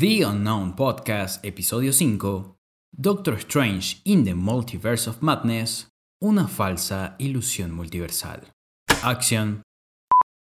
The Unknown Podcast, episodio 5, Doctor Strange in the Multiverse of Madness, una falsa ilusión multiversal. Acción.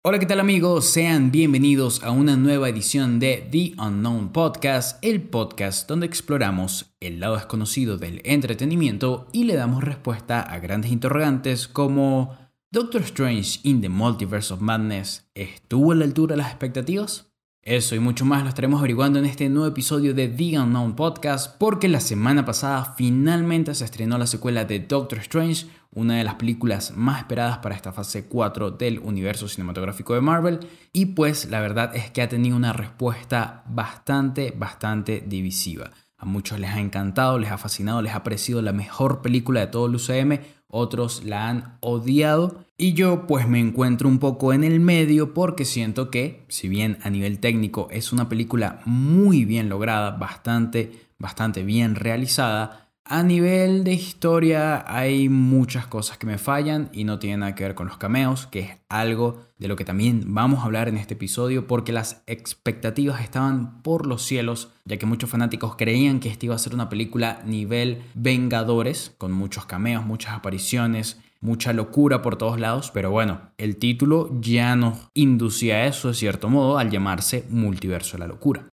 Hola, ¿qué tal amigos? Sean bienvenidos a una nueva edición de The Unknown Podcast, el podcast donde exploramos el lado desconocido del entretenimiento y le damos respuesta a grandes interrogantes como ¿Doctor Strange in the Multiverse of Madness estuvo a la altura de las expectativas? Eso y mucho más lo estaremos averiguando en este nuevo episodio de The Unknown Podcast porque la semana pasada finalmente se estrenó la secuela de Doctor Strange, una de las películas más esperadas para esta fase 4 del universo cinematográfico de Marvel y pues la verdad es que ha tenido una respuesta bastante, bastante divisiva. A muchos les ha encantado, les ha fascinado, les ha parecido la mejor película de todo el UCM, otros la han odiado. Y yo pues me encuentro un poco en el medio porque siento que, si bien a nivel técnico es una película muy bien lograda, bastante, bastante bien realizada, a nivel de historia hay muchas cosas que me fallan y no tienen nada que ver con los cameos, que es algo de lo que también vamos a hablar en este episodio porque las expectativas estaban por los cielos, ya que muchos fanáticos creían que esta iba a ser una película nivel Vengadores, con muchos cameos, muchas apariciones, mucha locura por todos lados, pero bueno, el título ya nos inducía a eso de cierto modo al llamarse Multiverso de la Locura.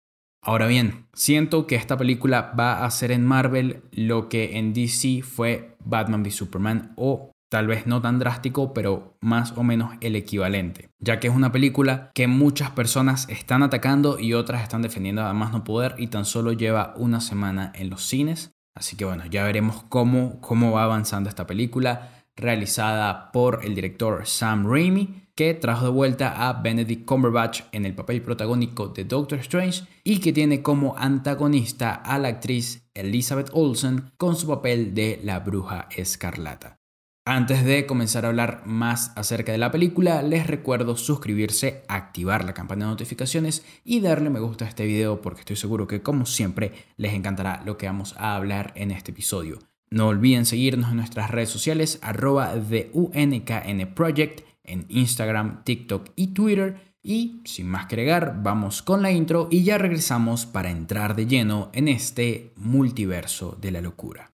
Ahora bien, siento que esta película va a hacer en Marvel lo que en DC fue Batman v Superman o tal vez no tan drástico, pero más o menos el equivalente, ya que es una película que muchas personas están atacando y otras están defendiendo a más no poder y tan solo lleva una semana en los cines. Así que bueno, ya veremos cómo, cómo va avanzando esta película realizada por el director Sam Raimi que trajo de vuelta a Benedict Cumberbatch en el papel protagónico de Doctor Strange y que tiene como antagonista a la actriz Elizabeth Olsen con su papel de la bruja escarlata. Antes de comenzar a hablar más acerca de la película, les recuerdo suscribirse, activar la campana de notificaciones y darle me gusta a este video porque estoy seguro que como siempre les encantará lo que vamos a hablar en este episodio. No olviden seguirnos en nuestras redes sociales arroba de UNKN en Instagram, TikTok y Twitter. Y sin más que agregar, vamos con la intro y ya regresamos para entrar de lleno en este multiverso de la locura.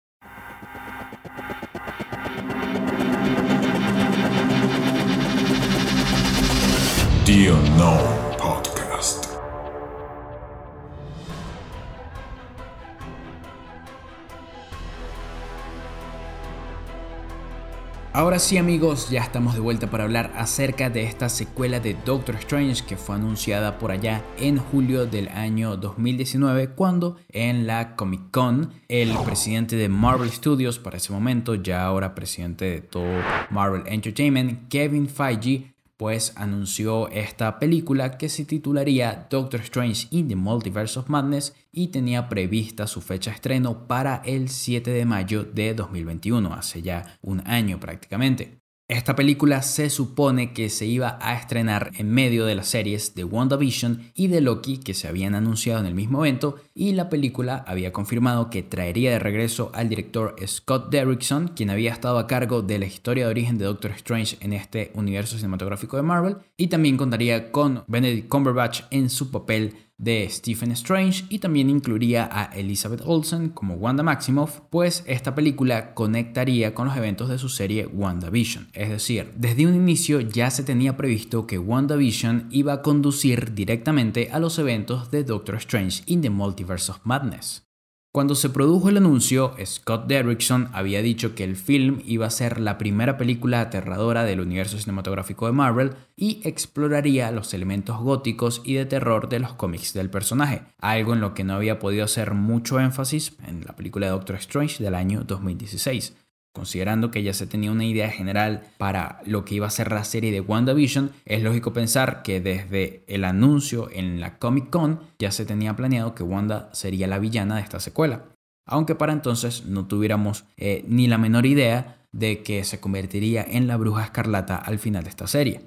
Ahora sí amigos, ya estamos de vuelta para hablar acerca de esta secuela de Doctor Strange que fue anunciada por allá en julio del año 2019 cuando en la Comic Con el presidente de Marvel Studios para ese momento, ya ahora presidente de todo Marvel Entertainment, Kevin Feige, pues anunció esta película que se titularía Doctor Strange in the Multiverse of Madness y tenía prevista su fecha de estreno para el 7 de mayo de 2021, hace ya un año prácticamente. Esta película se supone que se iba a estrenar en medio de las series de WandaVision y de Loki que se habían anunciado en el mismo evento y la película había confirmado que traería de regreso al director Scott Derrickson, quien había estado a cargo de la historia de origen de Doctor Strange en este universo cinematográfico de Marvel y también contaría con Benedict Cumberbatch en su papel de Stephen Strange y también incluiría a Elizabeth Olsen como Wanda Maximoff, pues esta película conectaría con los eventos de su serie WandaVision. Es decir, desde un inicio ya se tenía previsto que WandaVision iba a conducir directamente a los eventos de Doctor Strange in the Multiverse of Madness. Cuando se produjo el anuncio, Scott Derrickson había dicho que el film iba a ser la primera película aterradora del universo cinematográfico de Marvel y exploraría los elementos góticos y de terror de los cómics del personaje, algo en lo que no había podido hacer mucho énfasis en la película de Doctor Strange del año 2016. Considerando que ya se tenía una idea general para lo que iba a ser la serie de WandaVision, es lógico pensar que desde el anuncio en la Comic Con ya se tenía planeado que Wanda sería la villana de esta secuela. Aunque para entonces no tuviéramos eh, ni la menor idea de que se convertiría en la bruja escarlata al final de esta serie.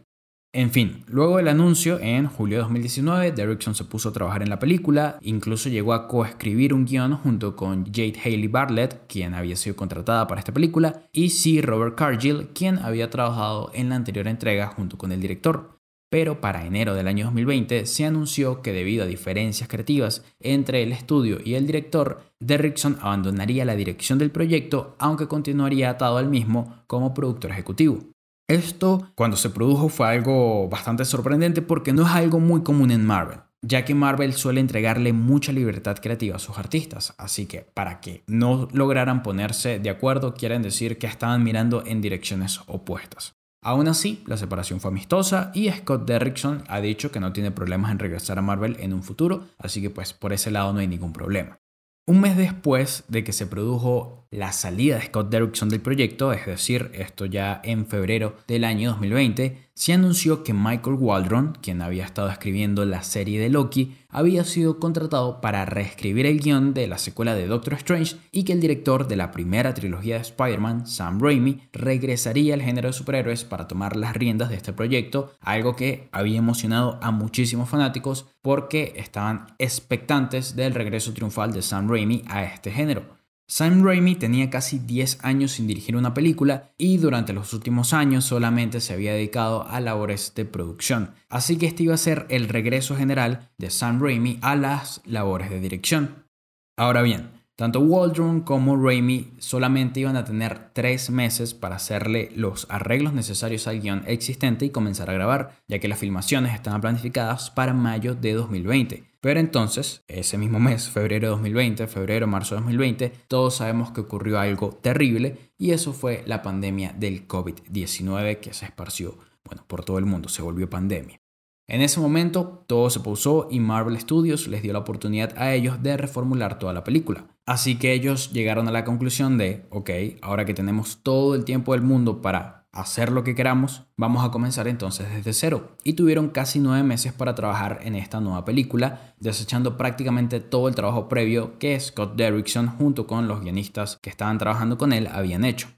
En fin, luego del anuncio, en julio de 2019, Derrickson se puso a trabajar en la película, incluso llegó a coescribir un guion junto con Jade Haley Bartlett, quien había sido contratada para esta película, y C. Robert Cargill, quien había trabajado en la anterior entrega junto con el director. pero para enero del año 2020 se anunció que debido a diferencias creativas entre el estudio y el director, Derrickson abandonaría la dirección del proyecto, aunque continuaría atado al mismo como productor ejecutivo. Esto, cuando se produjo, fue algo bastante sorprendente porque no es algo muy común en Marvel, ya que Marvel suele entregarle mucha libertad creativa a sus artistas, así que para que no lograran ponerse de acuerdo, quieren decir que estaban mirando en direcciones opuestas. Aún así, la separación fue amistosa y Scott Derrickson ha dicho que no tiene problemas en regresar a Marvel en un futuro, así que pues por ese lado no hay ningún problema. Un mes después de que se produjo la salida de Scott Derrickson del proyecto, es decir, esto ya en febrero del año 2020, se anunció que Michael Waldron, quien había estado escribiendo la serie de Loki, había sido contratado para reescribir el guion de la secuela de Doctor Strange y que el director de la primera trilogía de Spider-Man, Sam Raimi, regresaría al género de superhéroes para tomar las riendas de este proyecto, algo que había emocionado a muchísimos fanáticos porque estaban expectantes del regreso triunfal de Sam Raimi a este género. Sam Raimi tenía casi 10 años sin dirigir una película y durante los últimos años solamente se había dedicado a labores de producción, así que este iba a ser el regreso general de Sam Raimi a las labores de dirección. Ahora bien, tanto Waldron como Raimi solamente iban a tener tres meses para hacerle los arreglos necesarios al guion existente y comenzar a grabar, ya que las filmaciones estaban planificadas para mayo de 2020. Pero entonces, ese mismo mes, febrero de 2020, febrero, marzo de 2020, todos sabemos que ocurrió algo terrible y eso fue la pandemia del COVID-19 que se esparció bueno, por todo el mundo, se volvió pandemia. En ese momento todo se pausó y Marvel Studios les dio la oportunidad a ellos de reformular toda la película. Así que ellos llegaron a la conclusión de, ok, ahora que tenemos todo el tiempo del mundo para hacer lo que queramos, vamos a comenzar entonces desde cero. Y tuvieron casi nueve meses para trabajar en esta nueva película, desechando prácticamente todo el trabajo previo que Scott Derrickson junto con los guionistas que estaban trabajando con él habían hecho.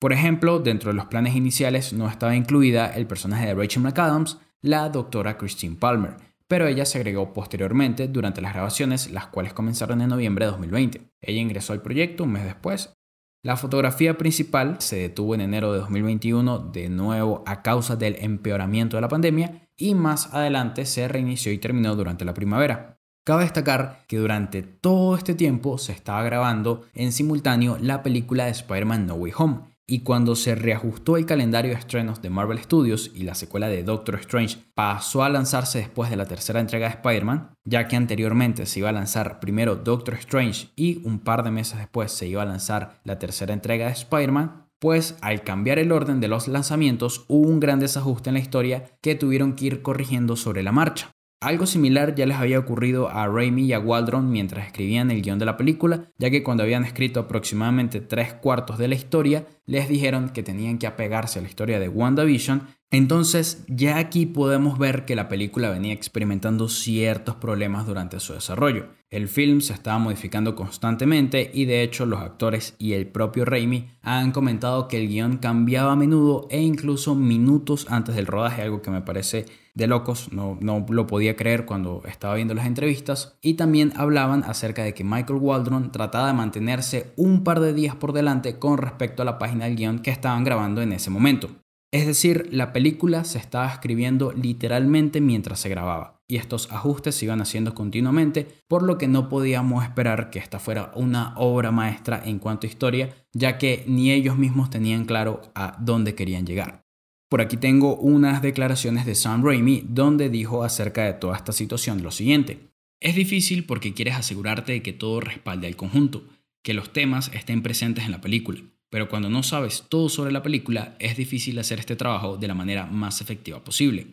Por ejemplo, dentro de los planes iniciales no estaba incluida el personaje de Rachel McAdams, la doctora Christine Palmer, pero ella se agregó posteriormente durante las grabaciones, las cuales comenzaron en noviembre de 2020. Ella ingresó al proyecto un mes después. La fotografía principal se detuvo en enero de 2021 de nuevo a causa del empeoramiento de la pandemia y más adelante se reinició y terminó durante la primavera. Cabe destacar que durante todo este tiempo se estaba grabando en simultáneo la película de Spider-Man No Way Home, y cuando se reajustó el calendario de estrenos de Marvel Studios y la secuela de Doctor Strange pasó a lanzarse después de la tercera entrega de Spider-Man, ya que anteriormente se iba a lanzar primero Doctor Strange y un par de meses después se iba a lanzar la tercera entrega de Spider-Man, pues al cambiar el orden de los lanzamientos hubo un gran desajuste en la historia que tuvieron que ir corrigiendo sobre la marcha. Algo similar ya les había ocurrido a Raimi y a Waldron mientras escribían el guion de la película, ya que cuando habían escrito aproximadamente tres cuartos de la historia, les dijeron que tenían que apegarse a la historia de WandaVision entonces ya aquí podemos ver que la película venía experimentando ciertos problemas durante su desarrollo. El film se estaba modificando constantemente y de hecho los actores y el propio Raimi han comentado que el guion cambiaba a menudo e incluso minutos antes del rodaje, algo que me parece de locos, no, no lo podía creer cuando estaba viendo las entrevistas. Y también hablaban acerca de que Michael Waldron trataba de mantenerse un par de días por delante con respecto a la página del guion que estaban grabando en ese momento. Es decir, la película se estaba escribiendo literalmente mientras se grababa, y estos ajustes se iban haciendo continuamente, por lo que no podíamos esperar que esta fuera una obra maestra en cuanto a historia, ya que ni ellos mismos tenían claro a dónde querían llegar. Por aquí tengo unas declaraciones de Sam Raimi donde dijo acerca de toda esta situación lo siguiente. Es difícil porque quieres asegurarte de que todo respalde al conjunto, que los temas estén presentes en la película pero cuando no sabes todo sobre la película es difícil hacer este trabajo de la manera más efectiva posible.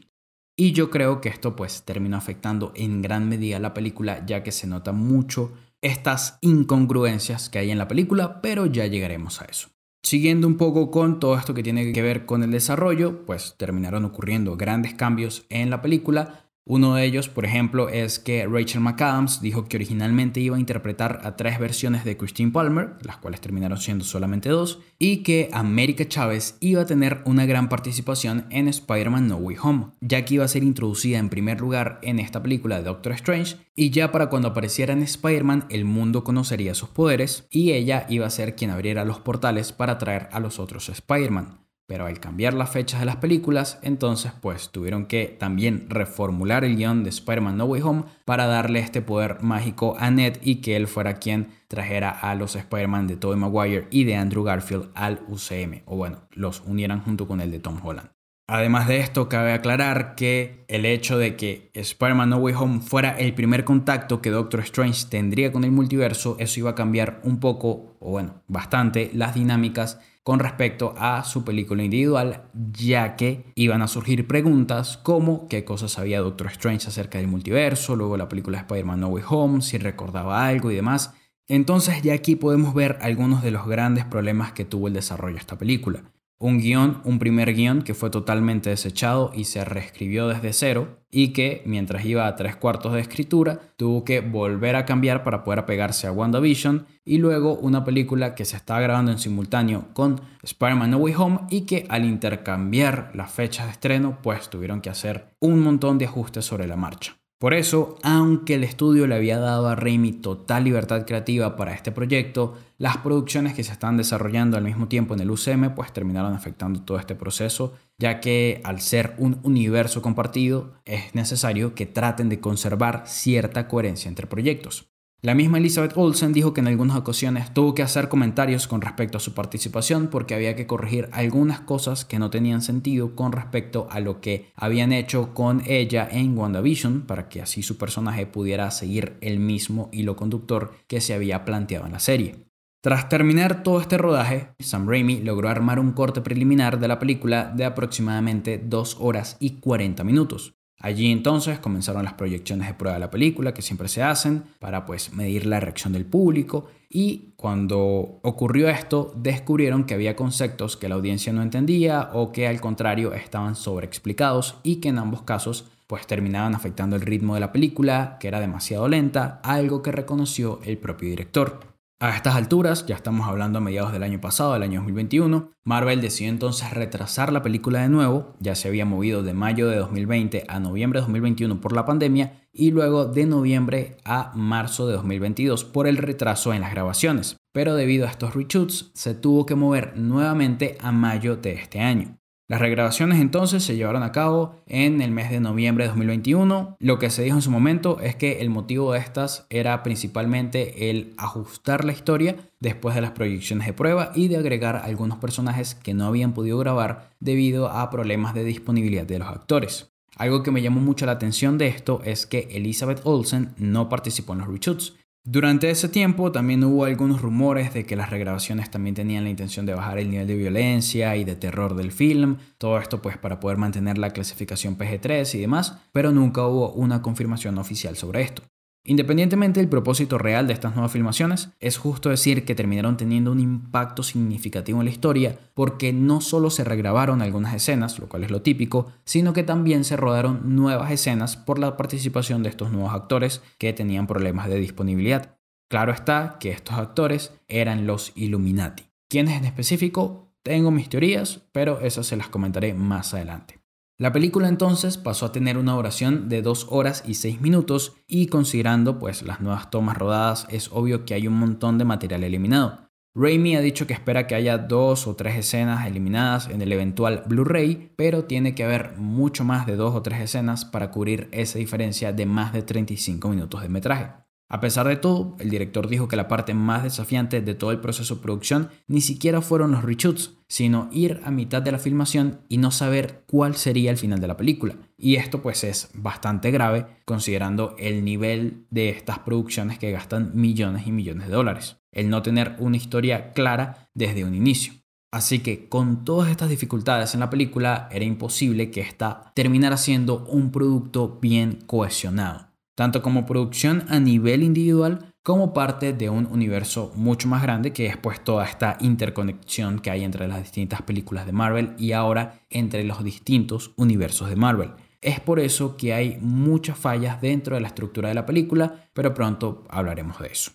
Y yo creo que esto pues terminó afectando en gran medida la película ya que se nota mucho estas incongruencias que hay en la película, pero ya llegaremos a eso. Siguiendo un poco con todo esto que tiene que ver con el desarrollo, pues terminaron ocurriendo grandes cambios en la película, uno de ellos, por ejemplo, es que Rachel McAdams dijo que originalmente iba a interpretar a tres versiones de Christine Palmer, las cuales terminaron siendo solamente dos, y que América Chávez iba a tener una gran participación en Spider-Man No Way Home, ya que iba a ser introducida en primer lugar en esta película de Doctor Strange, y ya para cuando apareciera en Spider-Man el mundo conocería sus poderes, y ella iba a ser quien abriera los portales para traer a los otros Spider-Man. Pero al cambiar las fechas de las películas, entonces pues tuvieron que también reformular el guion de Spider-Man No Way Home para darle este poder mágico a Ned y que él fuera quien trajera a los Spider-Man de Tobey Maguire y de Andrew Garfield al UCM, o bueno, los unieran junto con el de Tom Holland. Además de esto, cabe aclarar que el hecho de que Spider-Man No Way Home fuera el primer contacto que Doctor Strange tendría con el multiverso, eso iba a cambiar un poco, o bueno, bastante, las dinámicas con respecto a su película individual, ya que iban a surgir preguntas como qué cosas sabía Doctor Strange acerca del multiverso, luego la película Spider-Man No Way Home, si recordaba algo y demás. Entonces ya aquí podemos ver algunos de los grandes problemas que tuvo el desarrollo de esta película un guion, un primer guion que fue totalmente desechado y se reescribió desde cero y que mientras iba a tres cuartos de escritura tuvo que volver a cambiar para poder apegarse a WandaVision y luego una película que se está grabando en simultáneo con Spider-Man No Way Home y que al intercambiar las fechas de estreno pues tuvieron que hacer un montón de ajustes sobre la marcha. Por eso, aunque el estudio le había dado a Raimi total libertad creativa para este proyecto, las producciones que se están desarrollando al mismo tiempo en el UCM pues terminaron afectando todo este proceso, ya que al ser un universo compartido es necesario que traten de conservar cierta coherencia entre proyectos. La misma Elizabeth Olsen dijo que en algunas ocasiones tuvo que hacer comentarios con respecto a su participación porque había que corregir algunas cosas que no tenían sentido con respecto a lo que habían hecho con ella en WandaVision para que así su personaje pudiera seguir el mismo hilo conductor que se había planteado en la serie. Tras terminar todo este rodaje, Sam Raimi logró armar un corte preliminar de la película de aproximadamente 2 horas y 40 minutos. Allí entonces comenzaron las proyecciones de prueba de la película que siempre se hacen para pues medir la reacción del público y cuando ocurrió esto descubrieron que había conceptos que la audiencia no entendía o que al contrario estaban sobreexplicados y que en ambos casos pues terminaban afectando el ritmo de la película que era demasiado lenta, algo que reconoció el propio director. A estas alturas, ya estamos hablando a mediados del año pasado, del año 2021, Marvel decidió entonces retrasar la película de nuevo, ya se había movido de mayo de 2020 a noviembre de 2021 por la pandemia y luego de noviembre a marzo de 2022 por el retraso en las grabaciones. Pero debido a estos reshoots se tuvo que mover nuevamente a mayo de este año. Las regrabaciones entonces se llevaron a cabo en el mes de noviembre de 2021. Lo que se dijo en su momento es que el motivo de estas era principalmente el ajustar la historia después de las proyecciones de prueba y de agregar algunos personajes que no habían podido grabar debido a problemas de disponibilidad de los actores. Algo que me llamó mucho la atención de esto es que Elizabeth Olsen no participó en los reshoots, durante ese tiempo también hubo algunos rumores de que las regrabaciones también tenían la intención de bajar el nivel de violencia y de terror del film, todo esto pues para poder mantener la clasificación PG-3 y demás, pero nunca hubo una confirmación oficial sobre esto. Independientemente del propósito real de estas nuevas filmaciones, es justo decir que terminaron teniendo un impacto significativo en la historia porque no solo se regrabaron algunas escenas, lo cual es lo típico, sino que también se rodaron nuevas escenas por la participación de estos nuevos actores que tenían problemas de disponibilidad. Claro está que estos actores eran los Illuminati. ¿Quiénes en específico? Tengo mis teorías, pero esas se las comentaré más adelante. La película entonces pasó a tener una duración de 2 horas y 6 minutos y considerando pues las nuevas tomas rodadas es obvio que hay un montón de material eliminado. Raimi ha dicho que espera que haya dos o tres escenas eliminadas en el eventual Blu-ray, pero tiene que haber mucho más de dos o tres escenas para cubrir esa diferencia de más de 35 minutos de metraje. A pesar de todo, el director dijo que la parte más desafiante de todo el proceso de producción ni siquiera fueron los reshoots, sino ir a mitad de la filmación y no saber cuál sería el final de la película. Y esto pues es bastante grave considerando el nivel de estas producciones que gastan millones y millones de dólares. El no tener una historia clara desde un inicio. Así que con todas estas dificultades en la película era imposible que esta terminara siendo un producto bien cohesionado tanto como producción a nivel individual como parte de un universo mucho más grande que es pues toda esta interconexión que hay entre las distintas películas de Marvel y ahora entre los distintos universos de Marvel. Es por eso que hay muchas fallas dentro de la estructura de la película, pero pronto hablaremos de eso.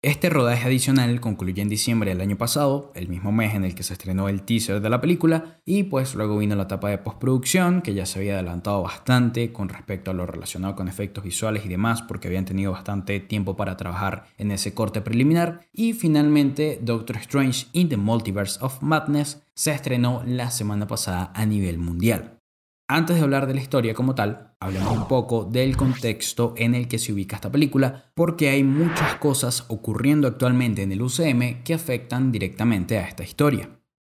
Este rodaje adicional concluyó en diciembre del año pasado, el mismo mes en el que se estrenó el teaser de la película, y pues luego vino la etapa de postproducción, que ya se había adelantado bastante con respecto a lo relacionado con efectos visuales y demás, porque habían tenido bastante tiempo para trabajar en ese corte preliminar, y finalmente Doctor Strange in the Multiverse of Madness se estrenó la semana pasada a nivel mundial. Antes de hablar de la historia como tal, hablemos un poco del contexto en el que se ubica esta película, porque hay muchas cosas ocurriendo actualmente en el UCM que afectan directamente a esta historia.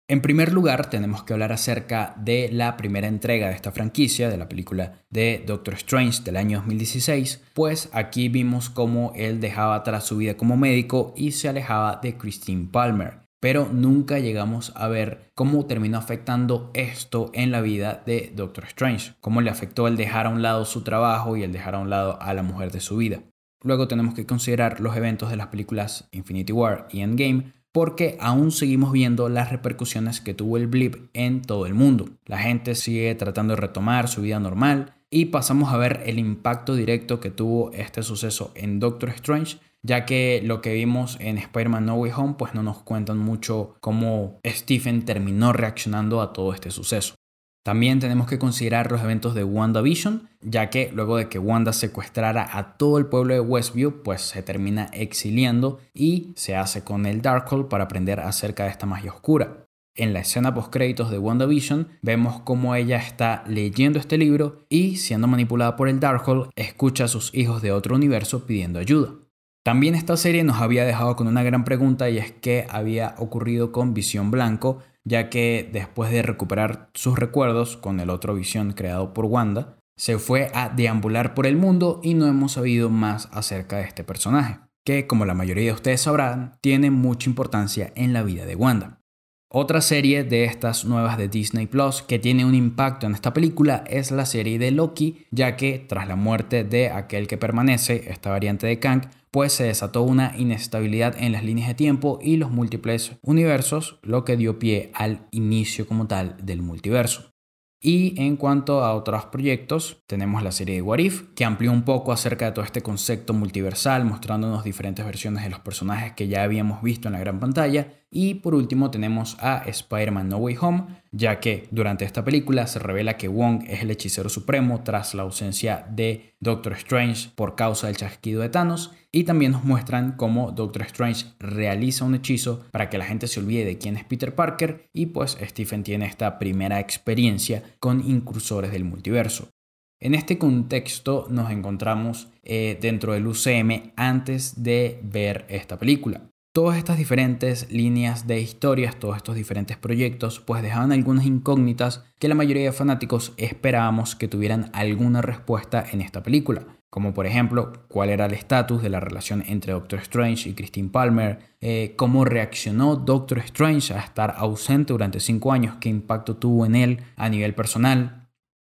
En primer lugar, tenemos que hablar acerca de la primera entrega de esta franquicia, de la película de Doctor Strange del año 2016, pues aquí vimos cómo él dejaba atrás su vida como médico y se alejaba de Christine Palmer, pero nunca llegamos a ver cómo terminó afectando esto en la vida de Doctor Strange, cómo le afectó el dejar a un lado su trabajo y el dejar a un lado a la mujer de su vida. Luego tenemos que considerar los eventos de las películas Infinity War y Endgame, porque aún seguimos viendo las repercusiones que tuvo el blip en todo el mundo. La gente sigue tratando de retomar su vida normal y pasamos a ver el impacto directo que tuvo este suceso en Doctor Strange ya que lo que vimos en Spider-Man No Way Home pues no nos cuentan mucho cómo Stephen terminó reaccionando a todo este suceso. También tenemos que considerar los eventos de WandaVision, ya que luego de que Wanda secuestrara a todo el pueblo de Westview, pues se termina exiliando y se hace con el Darkhold para aprender acerca de esta magia oscura. En la escena post créditos de WandaVision vemos cómo ella está leyendo este libro y siendo manipulada por el Darkhold escucha a sus hijos de otro universo pidiendo ayuda. También esta serie nos había dejado con una gran pregunta y es qué había ocurrido con Visión Blanco, ya que después de recuperar sus recuerdos con el otro Visión creado por Wanda, se fue a deambular por el mundo y no hemos sabido más acerca de este personaje, que como la mayoría de ustedes sabrán, tiene mucha importancia en la vida de Wanda. Otra serie de estas nuevas de Disney Plus que tiene un impacto en esta película es la serie de Loki, ya que tras la muerte de aquel que permanece, esta variante de Kang, pues se desató una inestabilidad en las líneas de tiempo y los múltiples universos, lo que dio pie al inicio como tal del multiverso. Y en cuanto a otros proyectos, tenemos la serie de What If, que amplió un poco acerca de todo este concepto multiversal, mostrándonos diferentes versiones de los personajes que ya habíamos visto en la gran pantalla y por último tenemos a Spider-Man No Way Home, ya que durante esta película se revela que Wong es el hechicero supremo tras la ausencia de Doctor Strange por causa del chasquido de Thanos. Y también nos muestran cómo Doctor Strange realiza un hechizo para que la gente se olvide de quién es Peter Parker y pues Stephen tiene esta primera experiencia con incursores del multiverso. En este contexto nos encontramos eh, dentro del UCM antes de ver esta película. Todas estas diferentes líneas de historias, todos estos diferentes proyectos, pues dejaban algunas incógnitas que la mayoría de fanáticos esperábamos que tuvieran alguna respuesta en esta película. Como por ejemplo, cuál era el estatus de la relación entre Doctor Strange y Christine Palmer, eh, cómo reaccionó Doctor Strange a estar ausente durante cinco años, qué impacto tuvo en él a nivel personal,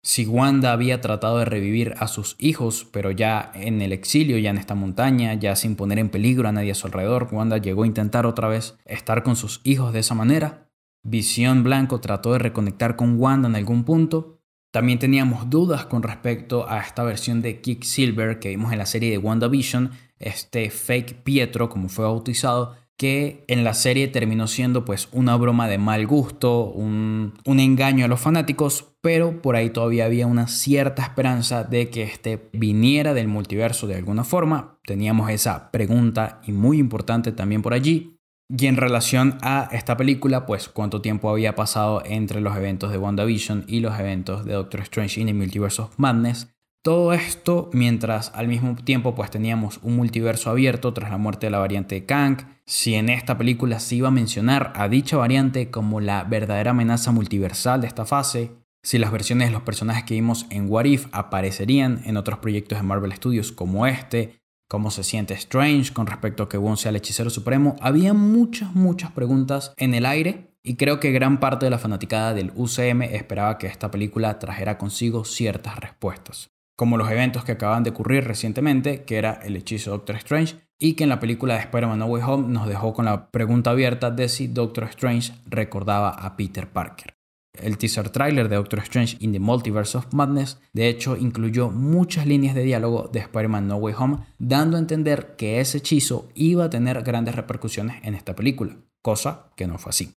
si Wanda había tratado de revivir a sus hijos, pero ya en el exilio, ya en esta montaña, ya sin poner en peligro a nadie a su alrededor, Wanda llegó a intentar otra vez estar con sus hijos de esa manera. Visión Blanco trató de reconectar con Wanda en algún punto. También teníamos dudas con respecto a esta versión de Silver que vimos en la serie de WandaVision, este fake Pietro, como fue bautizado, que en la serie terminó siendo pues una broma de mal gusto, un, un, engaño a los fanáticos, pero por ahí todavía había una cierta esperanza de que este viniera del multiverso de alguna forma. Teníamos esa pregunta y muy importante también por allí. Y en relación a esta película, pues cuánto tiempo había pasado entre los eventos de WandaVision y los eventos de Doctor Strange in the Multiverse of Madness. Todo esto mientras al mismo tiempo pues teníamos un multiverso abierto tras la muerte de la variante Kang. Si en esta película se iba a mencionar a dicha variante como la verdadera amenaza multiversal de esta fase, si las versiones de los personajes que vimos en What If aparecerían en otros proyectos de Marvel Studios como este, cómo se siente Strange con respecto a que Wong sea el hechicero supremo, había muchas, muchas preguntas en el aire y creo que gran parte de la fanaticada del UCM esperaba que esta película trajera consigo ciertas respuestas como los eventos que acaban de ocurrir recientemente, que era el hechizo Doctor Strange, y que en la película de Spider-Man No Way Home nos dejó con la pregunta abierta de si Doctor Strange recordaba a Peter Parker. El teaser trailer de Doctor Strange in the Multiverse of Madness de hecho incluyó muchas líneas de diálogo de Spider-Man No Way Home, dando a entender que ese hechizo iba a tener grandes repercusiones en esta película, cosa que no fue así.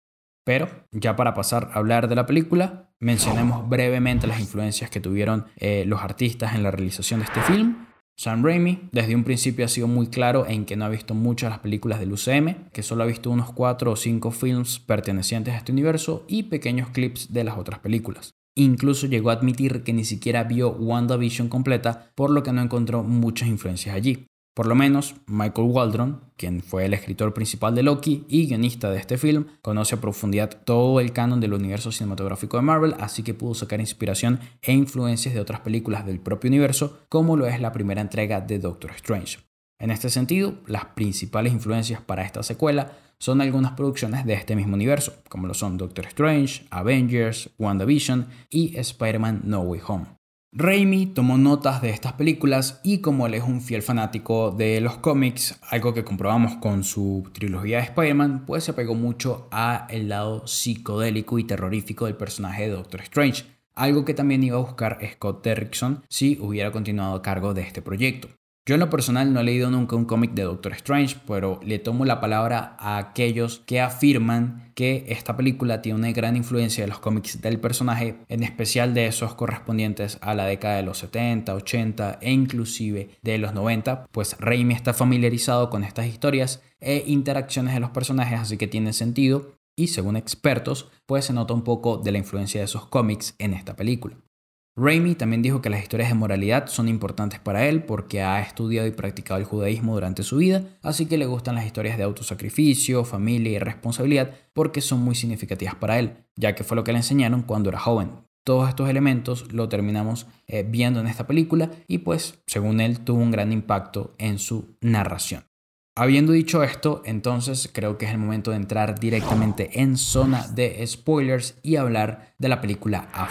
Pero ya para pasar a hablar de la película, mencionemos brevemente las influencias que tuvieron eh, los artistas en la realización de este film. Sam Raimi desde un principio ha sido muy claro en que no ha visto muchas las películas del UCM, que solo ha visto unos 4 o 5 films pertenecientes a este universo y pequeños clips de las otras películas. Incluso llegó a admitir que ni siquiera vio WandaVision completa, por lo que no encontró muchas influencias allí. Por lo menos, Michael Waldron, quien fue el escritor principal de Loki y guionista de este film, conoce a profundidad todo el canon del universo cinematográfico de Marvel, así que pudo sacar inspiración e influencias de otras películas del propio universo, como lo es la primera entrega de Doctor Strange. En este sentido, las principales influencias para esta secuela son algunas producciones de este mismo universo, como lo son Doctor Strange, Avengers, WandaVision y Spider-Man No Way Home. Raimi tomó notas de estas películas y como él es un fiel fanático de los cómics, algo que comprobamos con su trilogía de Spider-Man, pues se apegó mucho a el lado psicodélico y terrorífico del personaje de Doctor Strange, algo que también iba a buscar Scott Derrickson si hubiera continuado a cargo de este proyecto. Yo en lo personal no he leído nunca un cómic de Doctor Strange, pero le tomo la palabra a aquellos que afirman que esta película tiene una gran influencia de los cómics del personaje, en especial de esos correspondientes a la década de los 70, 80 e inclusive de los 90, pues Raimi está familiarizado con estas historias e interacciones de los personajes, así que tiene sentido y según expertos, pues se nota un poco de la influencia de esos cómics en esta película. Raimi también dijo que las historias de moralidad son importantes para él porque ha estudiado y practicado el judaísmo durante su vida, así que le gustan las historias de autosacrificio, familia y responsabilidad porque son muy significativas para él, ya que fue lo que le enseñaron cuando era joven. Todos estos elementos lo terminamos eh, viendo en esta película y pues, según él, tuvo un gran impacto en su narración. Habiendo dicho esto, entonces creo que es el momento de entrar directamente en zona de spoilers y hablar de la película a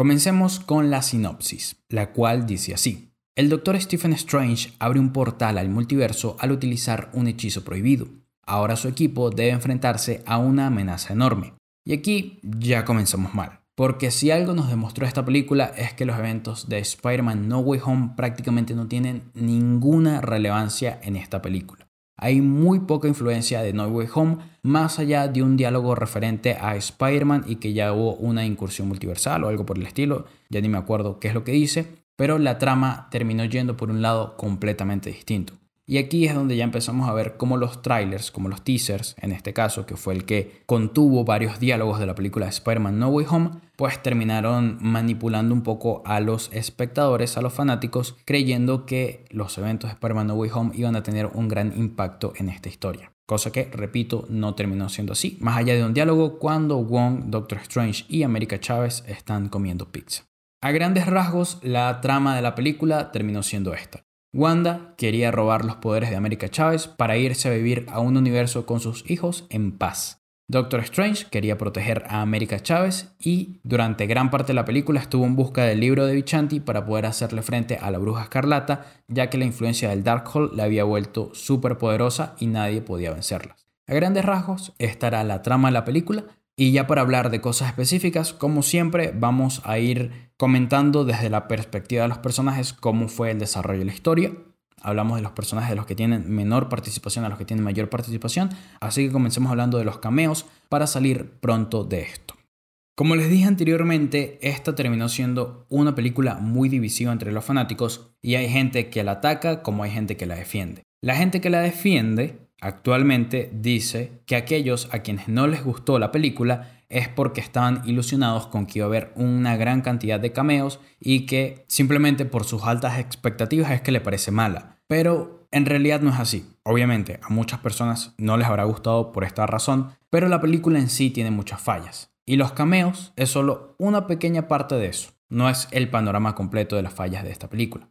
Comencemos con la sinopsis, la cual dice así. El Doctor Stephen Strange abre un portal al multiverso al utilizar un hechizo prohibido. Ahora su equipo debe enfrentarse a una amenaza enorme. Y aquí ya comenzamos mal. Porque si algo nos demostró esta película es que los eventos de Spider-Man No Way Home prácticamente no tienen ninguna relevancia en esta película hay muy poca influencia de No Way Home, más allá de un diálogo referente a Spider-Man y que ya hubo una incursión multiversal o algo por el estilo, ya ni me acuerdo qué es lo que dice, pero la trama terminó yendo por un lado completamente distinto. Y aquí es donde ya empezamos a ver cómo los trailers, como los teasers, en este caso, que fue el que contuvo varios diálogos de la película Spider-Man No Way Home, pues terminaron manipulando un poco a los espectadores, a los fanáticos, creyendo que los eventos de Spider-Man No Way Home iban a tener un gran impacto en esta historia. Cosa que, repito, no terminó siendo así. Más allá de un diálogo, cuando Wong, Doctor Strange y América Chávez están comiendo pizza. A grandes rasgos, la trama de la película terminó siendo esta. Wanda quería robar los poderes de América Chávez para irse a vivir a un universo con sus hijos en paz. Doctor Strange quería proteger a América Chávez y durante gran parte de la película estuvo en busca del libro de Vichanti para poder hacerle frente a la bruja escarlata, ya que la influencia del Darkhold la había vuelto súper poderosa y nadie podía vencerla. A grandes rasgos, esta era la trama de la película, y ya para hablar de cosas específicas, como siempre, vamos a ir comentando desde la perspectiva de los personajes cómo fue el desarrollo de la historia. Hablamos de los personajes de los que tienen menor participación a los que tienen mayor participación, así que comencemos hablando de los cameos para salir pronto de esto. Como les dije anteriormente, esta terminó siendo una película muy divisiva entre los fanáticos y hay gente que la ataca como hay gente que la defiende. La gente que la defiende actualmente dice que aquellos a quienes no les gustó la película es porque estaban ilusionados con que iba a haber una gran cantidad de cameos y que simplemente por sus altas expectativas es que le parece mala. Pero en realidad no es así. Obviamente a muchas personas no les habrá gustado por esta razón, pero la película en sí tiene muchas fallas. Y los cameos es solo una pequeña parte de eso. No es el panorama completo de las fallas de esta película.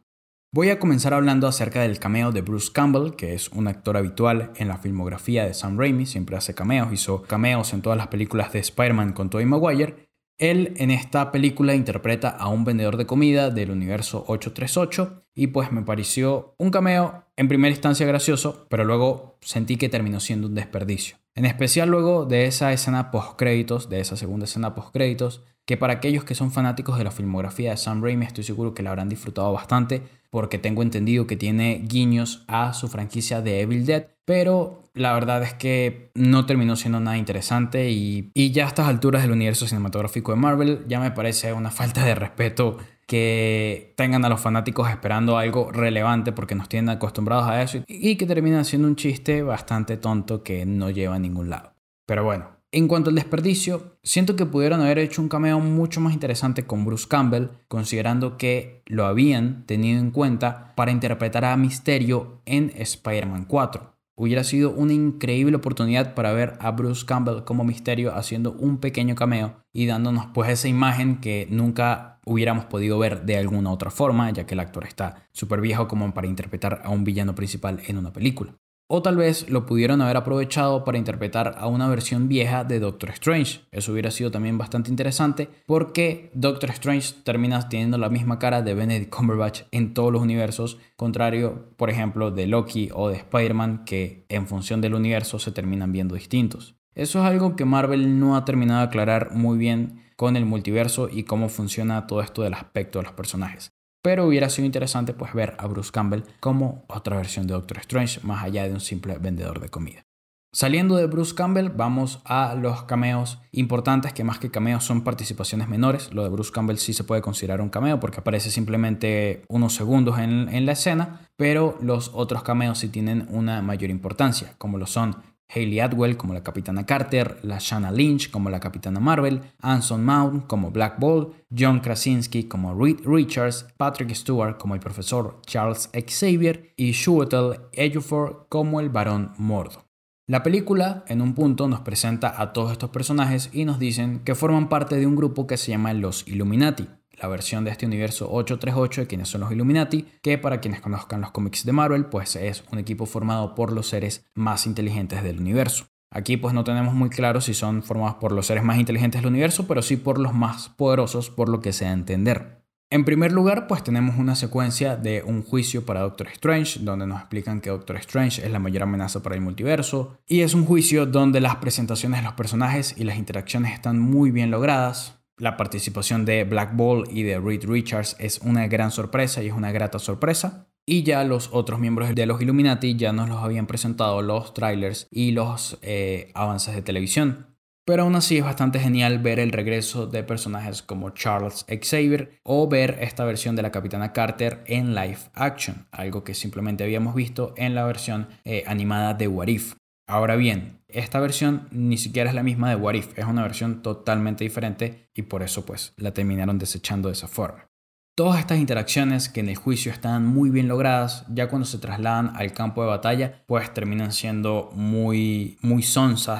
Voy a comenzar hablando acerca del cameo de Bruce Campbell, que es un actor habitual en la filmografía de Sam Raimi, siempre hace cameos, hizo cameos en todas las películas de Spider-Man con Tobey Maguire. Él en esta película interpreta a un vendedor de comida del universo 838 y pues me pareció un cameo en primera instancia gracioso, pero luego sentí que terminó siendo un desperdicio. En especial luego de esa escena post créditos, de esa segunda escena post créditos, que para aquellos que son fanáticos de la filmografía de Sam Raimi estoy seguro que la habrán disfrutado bastante, porque tengo entendido que tiene guiños a su franquicia de Evil Dead, pero la verdad es que no terminó siendo nada interesante y, y ya a estas alturas del universo cinematográfico de Marvel ya me parece una falta de respeto que tengan a los fanáticos esperando algo relevante porque nos tienen acostumbrados a eso y que terminan siendo un chiste bastante tonto que no lleva a ningún lado. Pero bueno, en cuanto al desperdicio, siento que pudieron haber hecho un cameo mucho más interesante con Bruce Campbell, considerando que lo habían tenido en cuenta para interpretar a Misterio en Spider-Man 4. Hubiera sido una increíble oportunidad para ver a Bruce Campbell como Misterio haciendo un pequeño cameo y dándonos pues esa imagen que nunca hubiéramos podido ver de alguna otra forma, ya que el actor está súper viejo como para interpretar a un villano principal en una película. O tal vez lo pudieron haber aprovechado para interpretar a una versión vieja de Doctor Strange. Eso hubiera sido también bastante interesante porque Doctor Strange termina teniendo la misma cara de Benedict Cumberbatch en todos los universos, contrario, por ejemplo, de Loki o de Spider-Man, que en función del universo se terminan viendo distintos. Eso es algo que Marvel no ha terminado de aclarar muy bien con el multiverso y cómo funciona todo esto del aspecto de los personajes. Pero hubiera sido interesante pues ver a Bruce Campbell como otra versión de Doctor Strange, más allá de un simple vendedor de comida. Saliendo de Bruce Campbell, vamos a los cameos importantes, que más que cameos son participaciones menores. Lo de Bruce Campbell sí se puede considerar un cameo porque aparece simplemente unos segundos en, en la escena, pero los otros cameos sí tienen una mayor importancia, como lo son Hayley Atwell como la Capitana Carter, la Shanna Lynch como la Capitana Marvel, Anson Mount como Black Ball, John Krasinski como Reed Richards, Patrick Stewart como el profesor Charles Xavier y Chiwetel Ejiofor como el Barón Mordo. La película en un punto nos presenta a todos estos personajes y nos dicen que forman parte de un grupo que se llama los Illuminati, la versión de este universo 838 de quienes son los Illuminati, que para quienes conozcan los cómics de Marvel, pues es un equipo formado por los seres más inteligentes del universo. Aquí pues no tenemos muy claro si son formados por los seres más inteligentes del universo, pero sí por los más poderosos por lo que sea entender. En primer lugar, pues tenemos una secuencia de un juicio para Doctor Strange, donde nos explican que Doctor Strange es la mayor amenaza para el multiverso, y es un juicio donde las presentaciones de los personajes y las interacciones están muy bien logradas, la participación de Black Ball y de Reed Richards es una gran sorpresa y es una grata sorpresa. Y ya los otros miembros de los Illuminati ya nos los habían presentado los trailers y los eh, avances de televisión. Pero aún así es bastante genial ver el regreso de personajes como Charles Xavier o ver esta versión de la Capitana Carter en live action, algo que simplemente habíamos visto en la versión eh, animada de What If. Ahora bien, esta versión ni siquiera es la misma de What If, es una versión totalmente diferente y por eso pues la terminaron desechando de esa forma. Todas estas interacciones que en el juicio están muy bien logradas, ya cuando se trasladan al campo de batalla, pues terminan siendo muy muy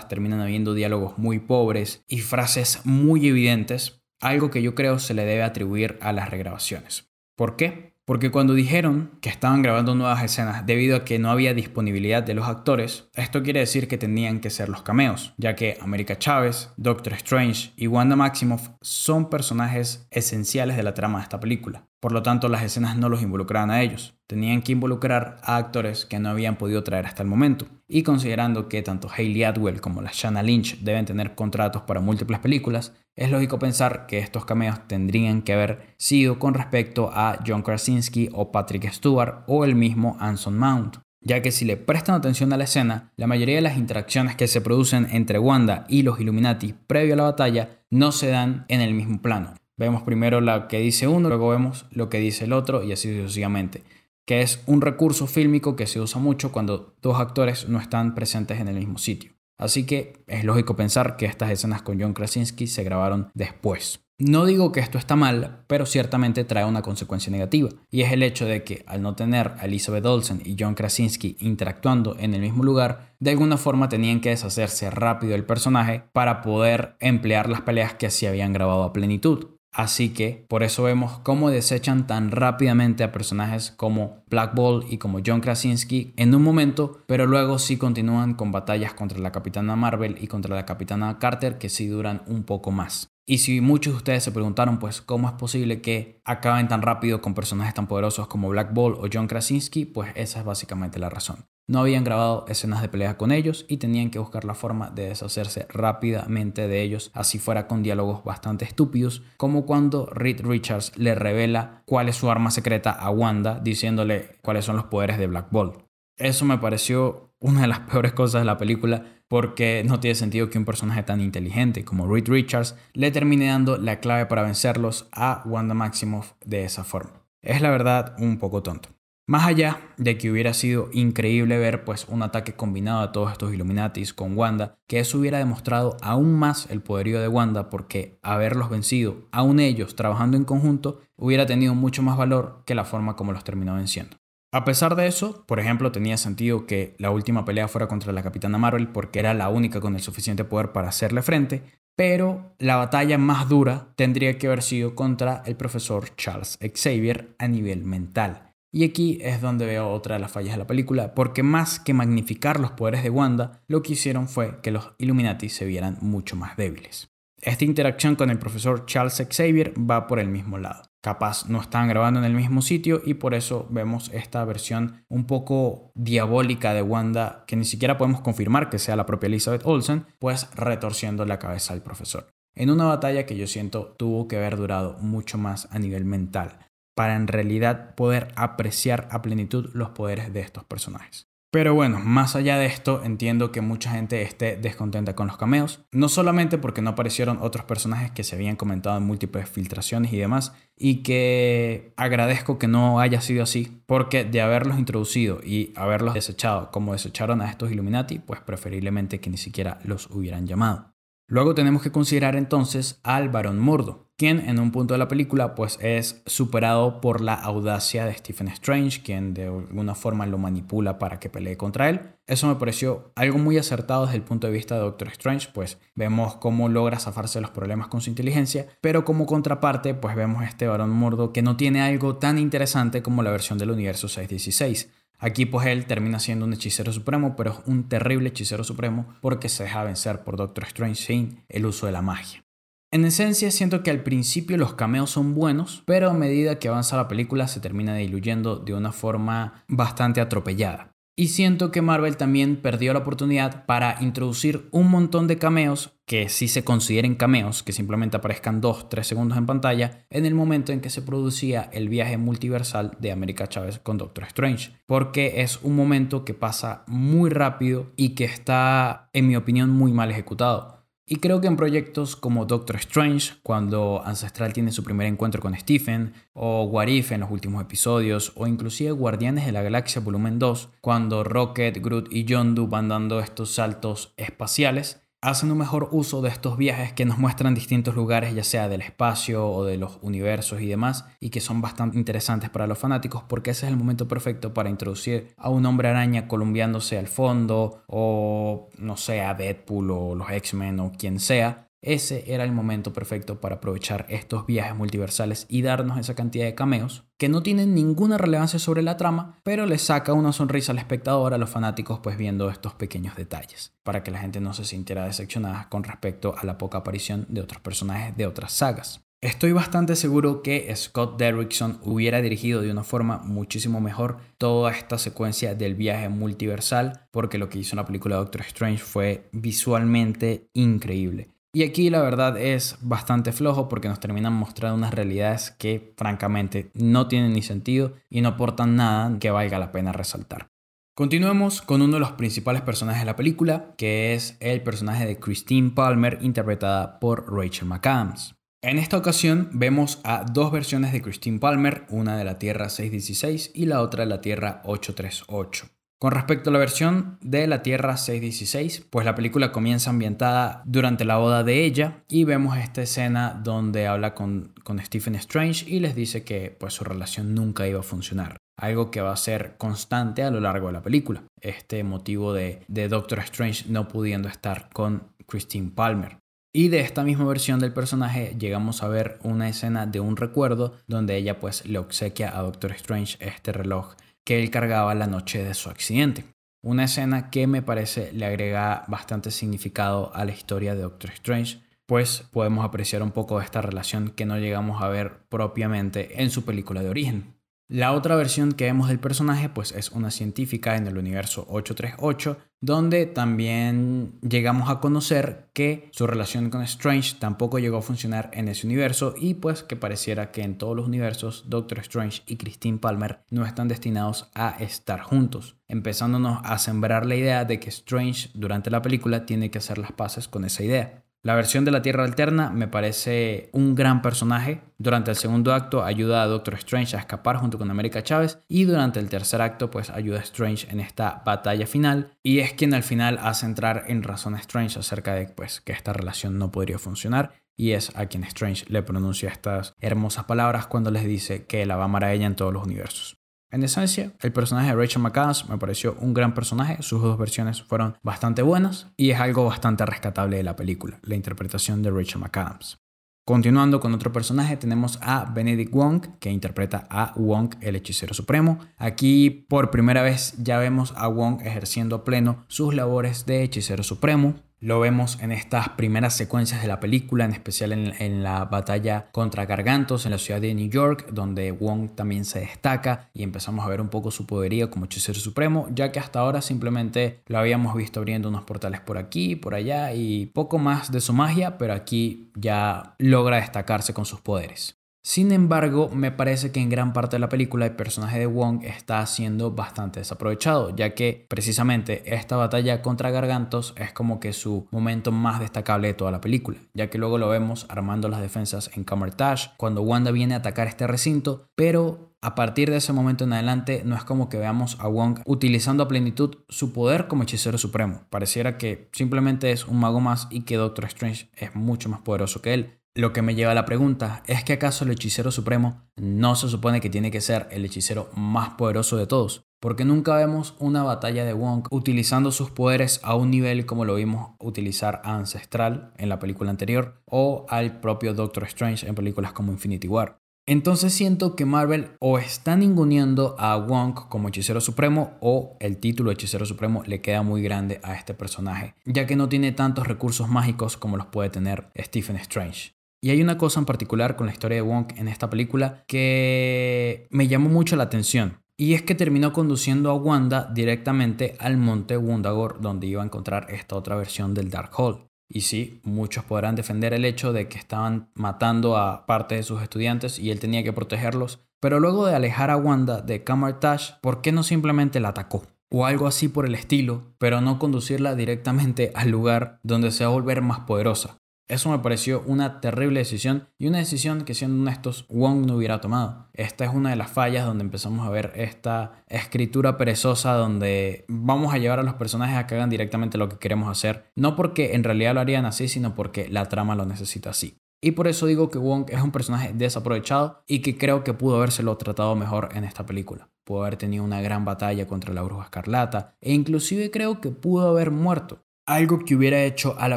terminan habiendo diálogos muy pobres y frases muy evidentes, algo que yo creo se le debe atribuir a las regrabaciones. ¿Por qué? Porque cuando dijeron que estaban grabando nuevas escenas debido a que no había disponibilidad de los actores, esto quiere decir que tenían que ser los cameos, ya que América Chávez, Doctor Strange y Wanda Maximoff son personajes esenciales de la trama de esta película. Por lo tanto, las escenas no los involucraban a ellos. Tenían que involucrar a actores que no habían podido traer hasta el momento. Y considerando que tanto Hayley Atwell como la Shanna Lynch deben tener contratos para múltiples películas, es lógico pensar que estos cameos tendrían que haber sido con respecto a John Krasinski o Patrick Stewart o el mismo Anson Mount. Ya que si le prestan atención a la escena, la mayoría de las interacciones que se producen entre Wanda y los Illuminati previo a la batalla no se dan en el mismo plano. Vemos primero lo que dice uno, luego vemos lo que dice el otro y así sucesivamente, que es un recurso fílmico que se usa mucho cuando dos actores no están presentes en el mismo sitio. Así que es lógico pensar que estas escenas con John Krasinski se grabaron después. No digo que esto está mal, pero ciertamente trae una consecuencia negativa, y es el hecho de que al no tener a Elizabeth Olsen y John Krasinski interactuando en el mismo lugar, de alguna forma tenían que deshacerse rápido del personaje para poder emplear las peleas que así habían grabado a plenitud. Así que por eso vemos cómo desechan tan rápidamente a personajes como Black Ball y como John Krasinski en un momento, pero luego sí continúan con batallas contra la Capitana Marvel y contra la Capitana Carter que sí duran un poco más. Y si muchos de ustedes se preguntaron, pues, ¿cómo es posible que acaben tan rápido con personajes tan poderosos como Black Ball o John Krasinski? Pues esa es básicamente la razón. No habían grabado escenas de pelea con ellos y tenían que buscar la forma de deshacerse rápidamente de ellos, así fuera con diálogos bastante estúpidos, como cuando Reed Richards le revela cuál es su arma secreta a Wanda, diciéndole cuáles son los poderes de Black Bolt. Eso me pareció una de las peores cosas de la película porque no tiene sentido que un personaje tan inteligente como Reed Richards le termine dando la clave para vencerlos a Wanda Maximoff de esa forma. Es la verdad un poco tonto. Más allá de que hubiera sido increíble ver pues un ataque combinado de todos estos Illuminatis con Wanda, que eso hubiera demostrado aún más el poderío de Wanda porque haberlos vencido, aún ellos trabajando en conjunto, hubiera tenido mucho más valor que la forma como los terminó venciendo. A pesar de eso, por ejemplo, tenía sentido que la última pelea fuera contra la Capitana Marvel porque era la única con el suficiente poder para hacerle frente, pero la batalla más dura tendría que haber sido contra el profesor Charles Xavier a nivel mental. Y aquí es donde veo otra de las fallas de la película, porque más que magnificar los poderes de Wanda, lo que hicieron fue que los Illuminati se vieran mucho más débiles. Esta interacción con el profesor Charles Xavier va por el mismo lado capaz no están grabando en el mismo sitio y por eso vemos esta versión un poco diabólica de Wanda que ni siquiera podemos confirmar que sea la propia Elizabeth Olsen, pues retorciendo la cabeza al profesor. En una batalla que yo siento tuvo que haber durado mucho más a nivel mental, para en realidad poder apreciar a plenitud los poderes de estos personajes. Pero bueno, más allá de esto, entiendo que mucha gente esté descontenta con los cameos, no solamente porque no aparecieron otros personajes que se habían comentado en múltiples filtraciones y demás, y que agradezco que no haya sido así, porque de haberlos introducido y haberlos desechado como desecharon a estos Illuminati, pues preferiblemente que ni siquiera los hubieran llamado. Luego tenemos que considerar entonces al Barón Mordo, quien en un punto de la película pues es superado por la audacia de Stephen Strange, quien de alguna forma lo manipula para que pelee contra él. Eso me pareció algo muy acertado desde el punto de vista de Doctor Strange, pues vemos cómo logra zafarse de los problemas con su inteligencia, pero como contraparte pues vemos este varón mordo que no tiene algo tan interesante como la versión del universo 616. Aquí pues él termina siendo un hechicero supremo, pero es un terrible hechicero supremo porque se deja vencer por Doctor Strange sin el uso de la magia. En esencia siento que al principio los cameos son buenos, pero a medida que avanza la película se termina diluyendo de una forma bastante atropellada. Y siento que Marvel también perdió la oportunidad para introducir un montón de cameos que sí se consideren cameos, que simplemente aparezcan 2-3 segundos en pantalla, en el momento en que se producía el viaje multiversal de América Chávez con Doctor Strange. Porque es un momento que pasa muy rápido y que está, en mi opinión, muy mal ejecutado. Y creo que en proyectos como Doctor Strange, cuando Ancestral tiene su primer encuentro con Stephen, o What If en los últimos episodios, o inclusive Guardianes de la Galaxia Volumen 2, cuando Rocket, Groot y Yondu van dando estos saltos espaciales, hacen un mejor uso de estos viajes que nos muestran distintos lugares, ya sea del espacio o de los universos y demás, y que son bastante interesantes para los fanáticos porque ese es el momento perfecto para introducir a un hombre araña columbiándose al fondo, o no sé, a Deadpool o los X-Men o quien sea, ese era el momento perfecto para aprovechar estos viajes multiversales y darnos esa cantidad de cameos que no tienen ninguna relevancia sobre la trama, pero le saca una sonrisa al espectador, a los fanáticos, pues viendo estos pequeños detalles, para que la gente no se sintiera decepcionada con respecto a la poca aparición de otros personajes de otras sagas. Estoy bastante seguro que Scott Derrickson hubiera dirigido de una forma muchísimo mejor toda esta secuencia del viaje multiversal, porque lo que hizo en la película Doctor Strange fue visualmente increíble. Y aquí la verdad es bastante flojo porque nos terminan mostrando unas realidades que francamente no tienen ni sentido y no aportan nada que valga la pena resaltar. Continuemos con uno de los principales personajes de la película, que es el personaje de Christine Palmer interpretada por Rachel McAdams. En esta ocasión vemos a dos versiones de Christine Palmer, una de la Tierra 616 y la otra de la Tierra 838. Con respecto a la versión de la Tierra 616, pues la película comienza ambientada durante la boda de ella y vemos esta escena donde habla con, Stephen Strange y les dice que pues su relación nunca iba a funcionar. Algo que va a ser constante a lo largo de la película. Este motivo de, de Doctor Strange no pudiendo estar con Christine Palmer. Y de esta misma versión del personaje llegamos a ver una escena de un recuerdo donde ella pues le obsequia a Doctor Strange este reloj que él cargaba la noche de su accidente. Una escena que me parece le agrega bastante significado a la historia de Doctor Strange, pues podemos apreciar un poco de esta relación que no llegamos a ver propiamente en su película de origen. La otra versión que vemos del personaje pues es una científica en el universo 838 donde también llegamos a conocer que su relación con Strange tampoco llegó a funcionar en ese universo y pues que pareciera que en todos los universos Doctor Strange y Christine Palmer no están destinados a estar juntos, empezándonos a sembrar la idea de que Strange durante la película tiene que hacer las paces con esa idea. La versión de la Tierra Alterna me parece un gran personaje. Durante el segundo acto ayuda a Doctor Strange a escapar junto con América Chávez y durante el tercer acto pues ayuda a Strange en esta batalla final y es quien al final hace entrar en razón a Strange acerca de pues que esta relación no podría funcionar y es a quien Strange le pronuncia estas hermosas palabras cuando les dice que la va a amar a ella en todos los universos. En esencia, el personaje de Rachel McAdams me pareció un gran personaje, sus dos versiones fueron bastante buenas y es algo bastante rescatable de la película, la interpretación de Rachel McAdams. Continuando con otro personaje, tenemos a Benedict Wong, que interpreta a Wong, el hechicero supremo. Aquí por primera vez ya vemos a Wong ejerciendo a pleno sus labores de hechicero supremo. Lo vemos en estas primeras secuencias de la película, en especial en, la batalla contra Gargantos en la ciudad de New York, donde Wong también se destaca y empezamos a ver un poco su poderío como hechicero supremo, ya que hasta ahora simplemente lo habíamos visto abriendo unos portales por aquí, por allá y poco más de su magia, pero aquí ya logra destacarse con sus poderes. Sin embargo, me parece que en gran parte de la película el personaje de Wong está siendo bastante desaprovechado, ya que precisamente esta batalla contra Gargantos es como que su momento más destacable de toda la película, ya que luego lo vemos armando las defensas en Camertage cuando Wanda viene a atacar este recinto, pero a partir de ese momento en adelante no es como que veamos a Wong utilizando a plenitud su poder como hechicero supremo. Pareciera que simplemente es un mago más y que Doctor Strange es mucho más poderoso que él. Lo que me lleva a la pregunta, ¿es que acaso el hechicero supremo no se supone que tiene que ser el hechicero más poderoso de todos? Porque nunca vemos una batalla de Wong utilizando sus poderes a un nivel como lo vimos utilizar a Ancestral en la película anterior o al propio Doctor Strange en películas como Infinity War. Entonces siento que Marvel o está ninguneando a Wong como hechicero supremo o el título hechicero supremo le queda muy grande a este personaje, ya que no tiene tantos recursos mágicos como los puede tener Stephen Strange. Y hay una cosa en particular con la historia de Wong en esta película que me llamó mucho la atención. Y es que terminó conduciendo a Wanda directamente al monte Wundagore donde iba a encontrar esta otra versión del Darkhold. Y sí, muchos podrán defender el hecho de que estaban matando a parte de sus estudiantes y él tenía que protegerlos. Pero luego de alejar a Wanda de Camartage, ¿por qué no simplemente la atacó? O algo así por el estilo, pero no conducirla directamente al lugar donde se va a volver más poderosa. Eso me pareció una terrible decisión y una decisión que siendo honestos Wong no hubiera tomado. Esta es una de las fallas donde empezamos a ver esta escritura perezosa donde vamos a llevar a los personajes a que hagan directamente lo que queremos hacer, no porque en realidad lo harían así, sino porque la trama lo necesita así. Y por eso digo que Wong es un personaje desaprovechado y que creo que pudo habérselo tratado mejor en esta película. Pudo haber tenido una gran batalla contra la bruja escarlata e inclusive creo que pudo haber muerto algo que hubiera hecho a la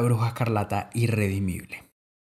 bruja escarlata irredimible.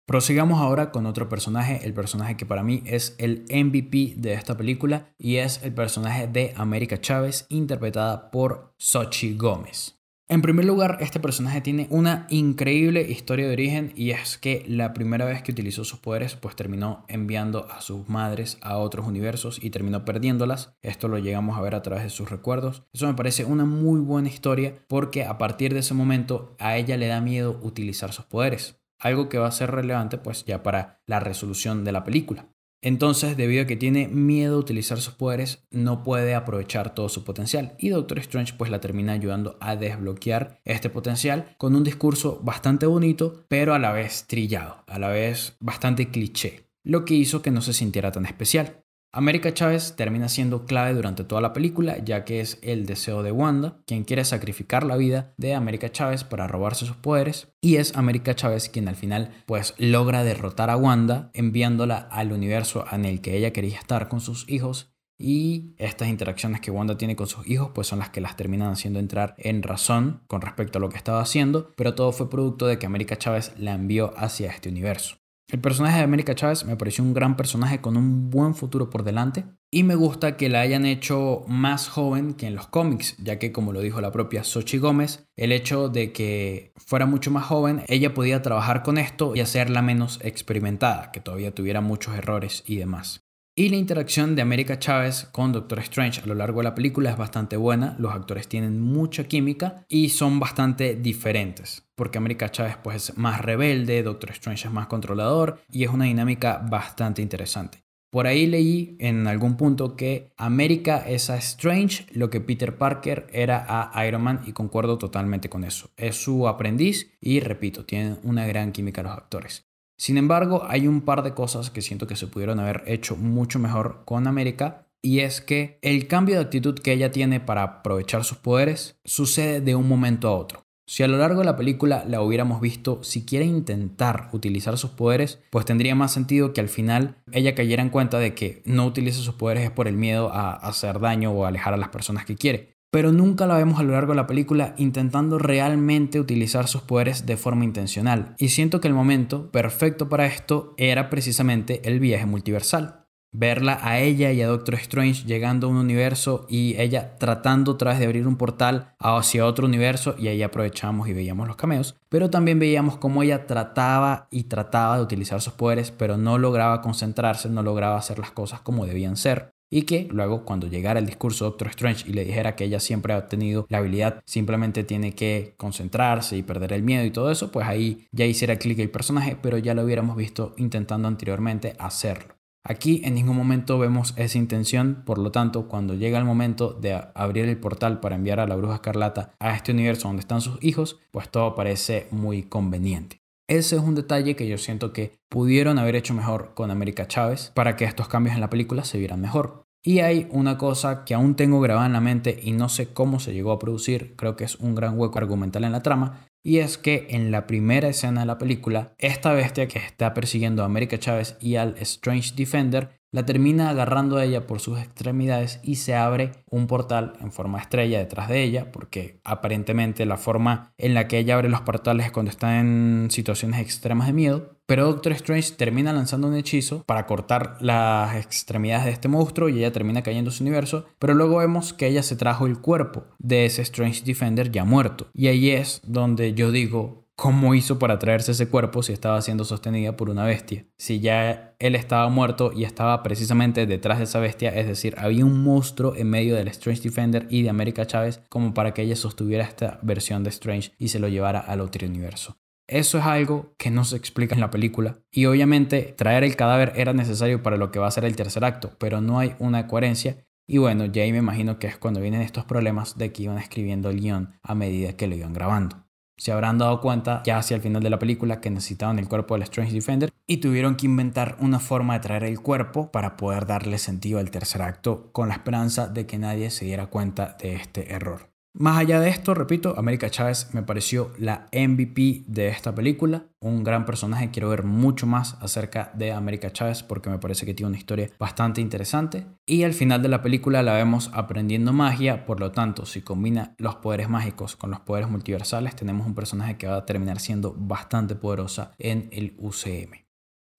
Prosigamos ahora con otro personaje, el personaje que para mí es el MVP de esta película y es el personaje de América Chávez interpretada por Sochi Gómez. En primer lugar, este personaje tiene una increíble historia de origen y es que la primera vez que utilizó sus poderes pues terminó enviando a sus madres a otros universos y terminó perdiéndolas. Esto lo llegamos a ver a través de sus recuerdos. Eso me parece una muy buena historia porque a partir de ese momento a ella le da miedo utilizar sus poderes. Algo que va a ser relevante pues ya para la resolución de la película. Entonces, debido a que tiene miedo a utilizar sus poderes, no puede aprovechar todo su potencial y Doctor Strange pues la termina ayudando a desbloquear este potencial con un discurso bastante bonito, pero a la vez trillado, a la vez bastante cliché, lo que hizo que no se sintiera tan especial. América Chávez termina siendo clave durante toda la película, ya que es el deseo de Wanda, quien quiere sacrificar la vida de América Chávez para robarse sus poderes, y es América Chávez quien al final pues logra derrotar a Wanda enviándola al universo en el que ella quería estar con sus hijos y estas interacciones que Wanda tiene con sus hijos pues son las que las terminan haciendo entrar en razón con respecto a lo que estaba haciendo, pero todo fue producto de que América Chávez la envió hacia este universo. El personaje de América Chávez me pareció un gran personaje con un buen futuro por delante y me gusta que la hayan hecho más joven que en los cómics, ya que como lo dijo la propia Sochi Gómez, el hecho de que fuera mucho más joven, ella podía trabajar con esto y hacerla menos experimentada, que todavía tuviera muchos errores y demás. Y la interacción de América Chávez con Doctor Strange a lo largo de la película es bastante buena, los actores tienen mucha química y son bastante diferentes, porque América Chávez pues es más rebelde, Doctor Strange es más controlador y es una dinámica bastante interesante. Por ahí leí en algún punto que América es a Strange lo que Peter Parker era a Iron Man y concuerdo totalmente con eso. Es su aprendiz y repito, tienen una gran química los actores. Sin embargo, hay un par de cosas que siento que se pudieron haber hecho mucho mejor con América y es que el cambio de actitud que ella tiene para aprovechar sus poderes sucede de un momento a otro. Si a lo largo de la película la hubiéramos visto siquiera intentar utilizar sus poderes, pues tendría más sentido que al final ella cayera en cuenta de que no utiliza sus poderes es por el miedo a hacer daño o alejar a las personas que quiere. Pero nunca la vemos a lo largo de la película intentando realmente utilizar sus poderes de forma intencional. Y siento que el momento perfecto para esto era precisamente el viaje multiversal verla a ella y a Doctor Strange llegando a un universo y ella tratando otra de abrir un portal hacia otro universo y ahí aprovechamos y veíamos los cameos, pero también veíamos cómo ella trataba y trataba de utilizar sus poderes, pero no lograba concentrarse, no lograba hacer las cosas como debían ser. Y que luego cuando llegara el discurso de Doctor Strange y le dijera que ella siempre ha tenido la habilidad, simplemente tiene que concentrarse y perder el miedo y todo eso, pues ahí ya hiciera clic el personaje, pero ya lo hubiéramos visto intentando anteriormente hacerlo. Aquí en ningún momento vemos esa intención, por lo tanto, cuando llega el momento de abrir el portal para enviar a la bruja escarlata a este universo donde están sus hijos, pues todo parece muy conveniente. Ese es un detalle que yo siento que pudieron haber hecho mejor con América Chávez para que estos cambios en la película se vieran mejor. Y hay una cosa que aún tengo grabada en la mente y no sé cómo se llegó a producir, creo que es un gran hueco argumental en la trama, y es que en la primera escena de la película, esta bestia que está persiguiendo a América Chávez y al Strange Defender la termina agarrando a ella por sus extremidades y se abre un portal en forma estrella detrás de ella, porque aparentemente la forma en la que ella abre los portales es cuando está en situaciones extremas de miedo. Pero Doctor Strange termina lanzando un hechizo para cortar las extremidades de este monstruo y ella termina cayendo en su universo. Pero luego vemos que ella se trajo el cuerpo de ese Strange Defender ya muerto. Y ahí es donde yo digo, ¿Cómo hizo para traerse ese cuerpo si estaba siendo sostenida por una bestia? Si ya él estaba muerto y estaba precisamente detrás de esa bestia, es decir, había un monstruo en medio del Strange Defender y de América Chávez como para que ella sostuviera esta versión de Strange y se lo llevara al otro universo. Eso es algo que no se explica en la película. Y obviamente traer el cadáver era necesario para lo que va a ser el tercer acto, pero no hay una coherencia. Y bueno, ya me imagino que es cuando vienen estos problemas de que iban escribiendo el guion a medida que lo iban grabando se habrán dado cuenta ya hacia el final de la película que necesitaban el cuerpo del Strange Defender y tuvieron que inventar una forma de traer el cuerpo para poder darle sentido al tercer acto con la esperanza de que nadie se diera cuenta de este error. Más allá de esto, repito, América Chávez me pareció la MVP de esta película, un gran personaje, quiero ver mucho más acerca de América Chávez porque me parece que tiene una historia bastante interesante y al final de la película la vemos aprendiendo magia, por lo tanto, si combina los poderes mágicos con los poderes multiversales, tenemos un personaje que va a terminar siendo bastante poderosa en el UCM.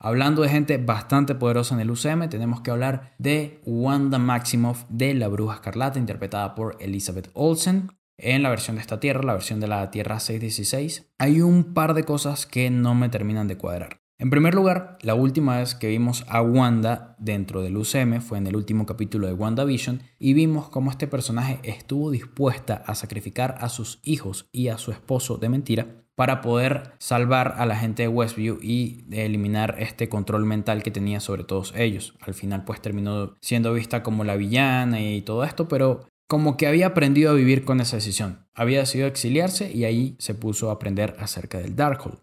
Hablando de gente bastante poderosa en el UCM, tenemos que hablar de Wanda Maximoff de La Bruja Escarlata, interpretada por Elizabeth Olsen. En la versión de esta tierra, la versión de la Tierra 616, hay un par de cosas que no me terminan de cuadrar. En primer lugar, la última vez que vimos a Wanda dentro del UCM fue en el último capítulo de WandaVision y vimos cómo este personaje estuvo dispuesta a sacrificar a sus hijos y a su esposo de mentira para poder salvar a la gente de Westview y eliminar este control mental que tenía sobre todos ellos. Al final pues terminó siendo vista como la villana y todo esto, pero como que había aprendido a vivir con esa decisión. Había decidido exiliarse y ahí se puso a aprender acerca del Darkhold.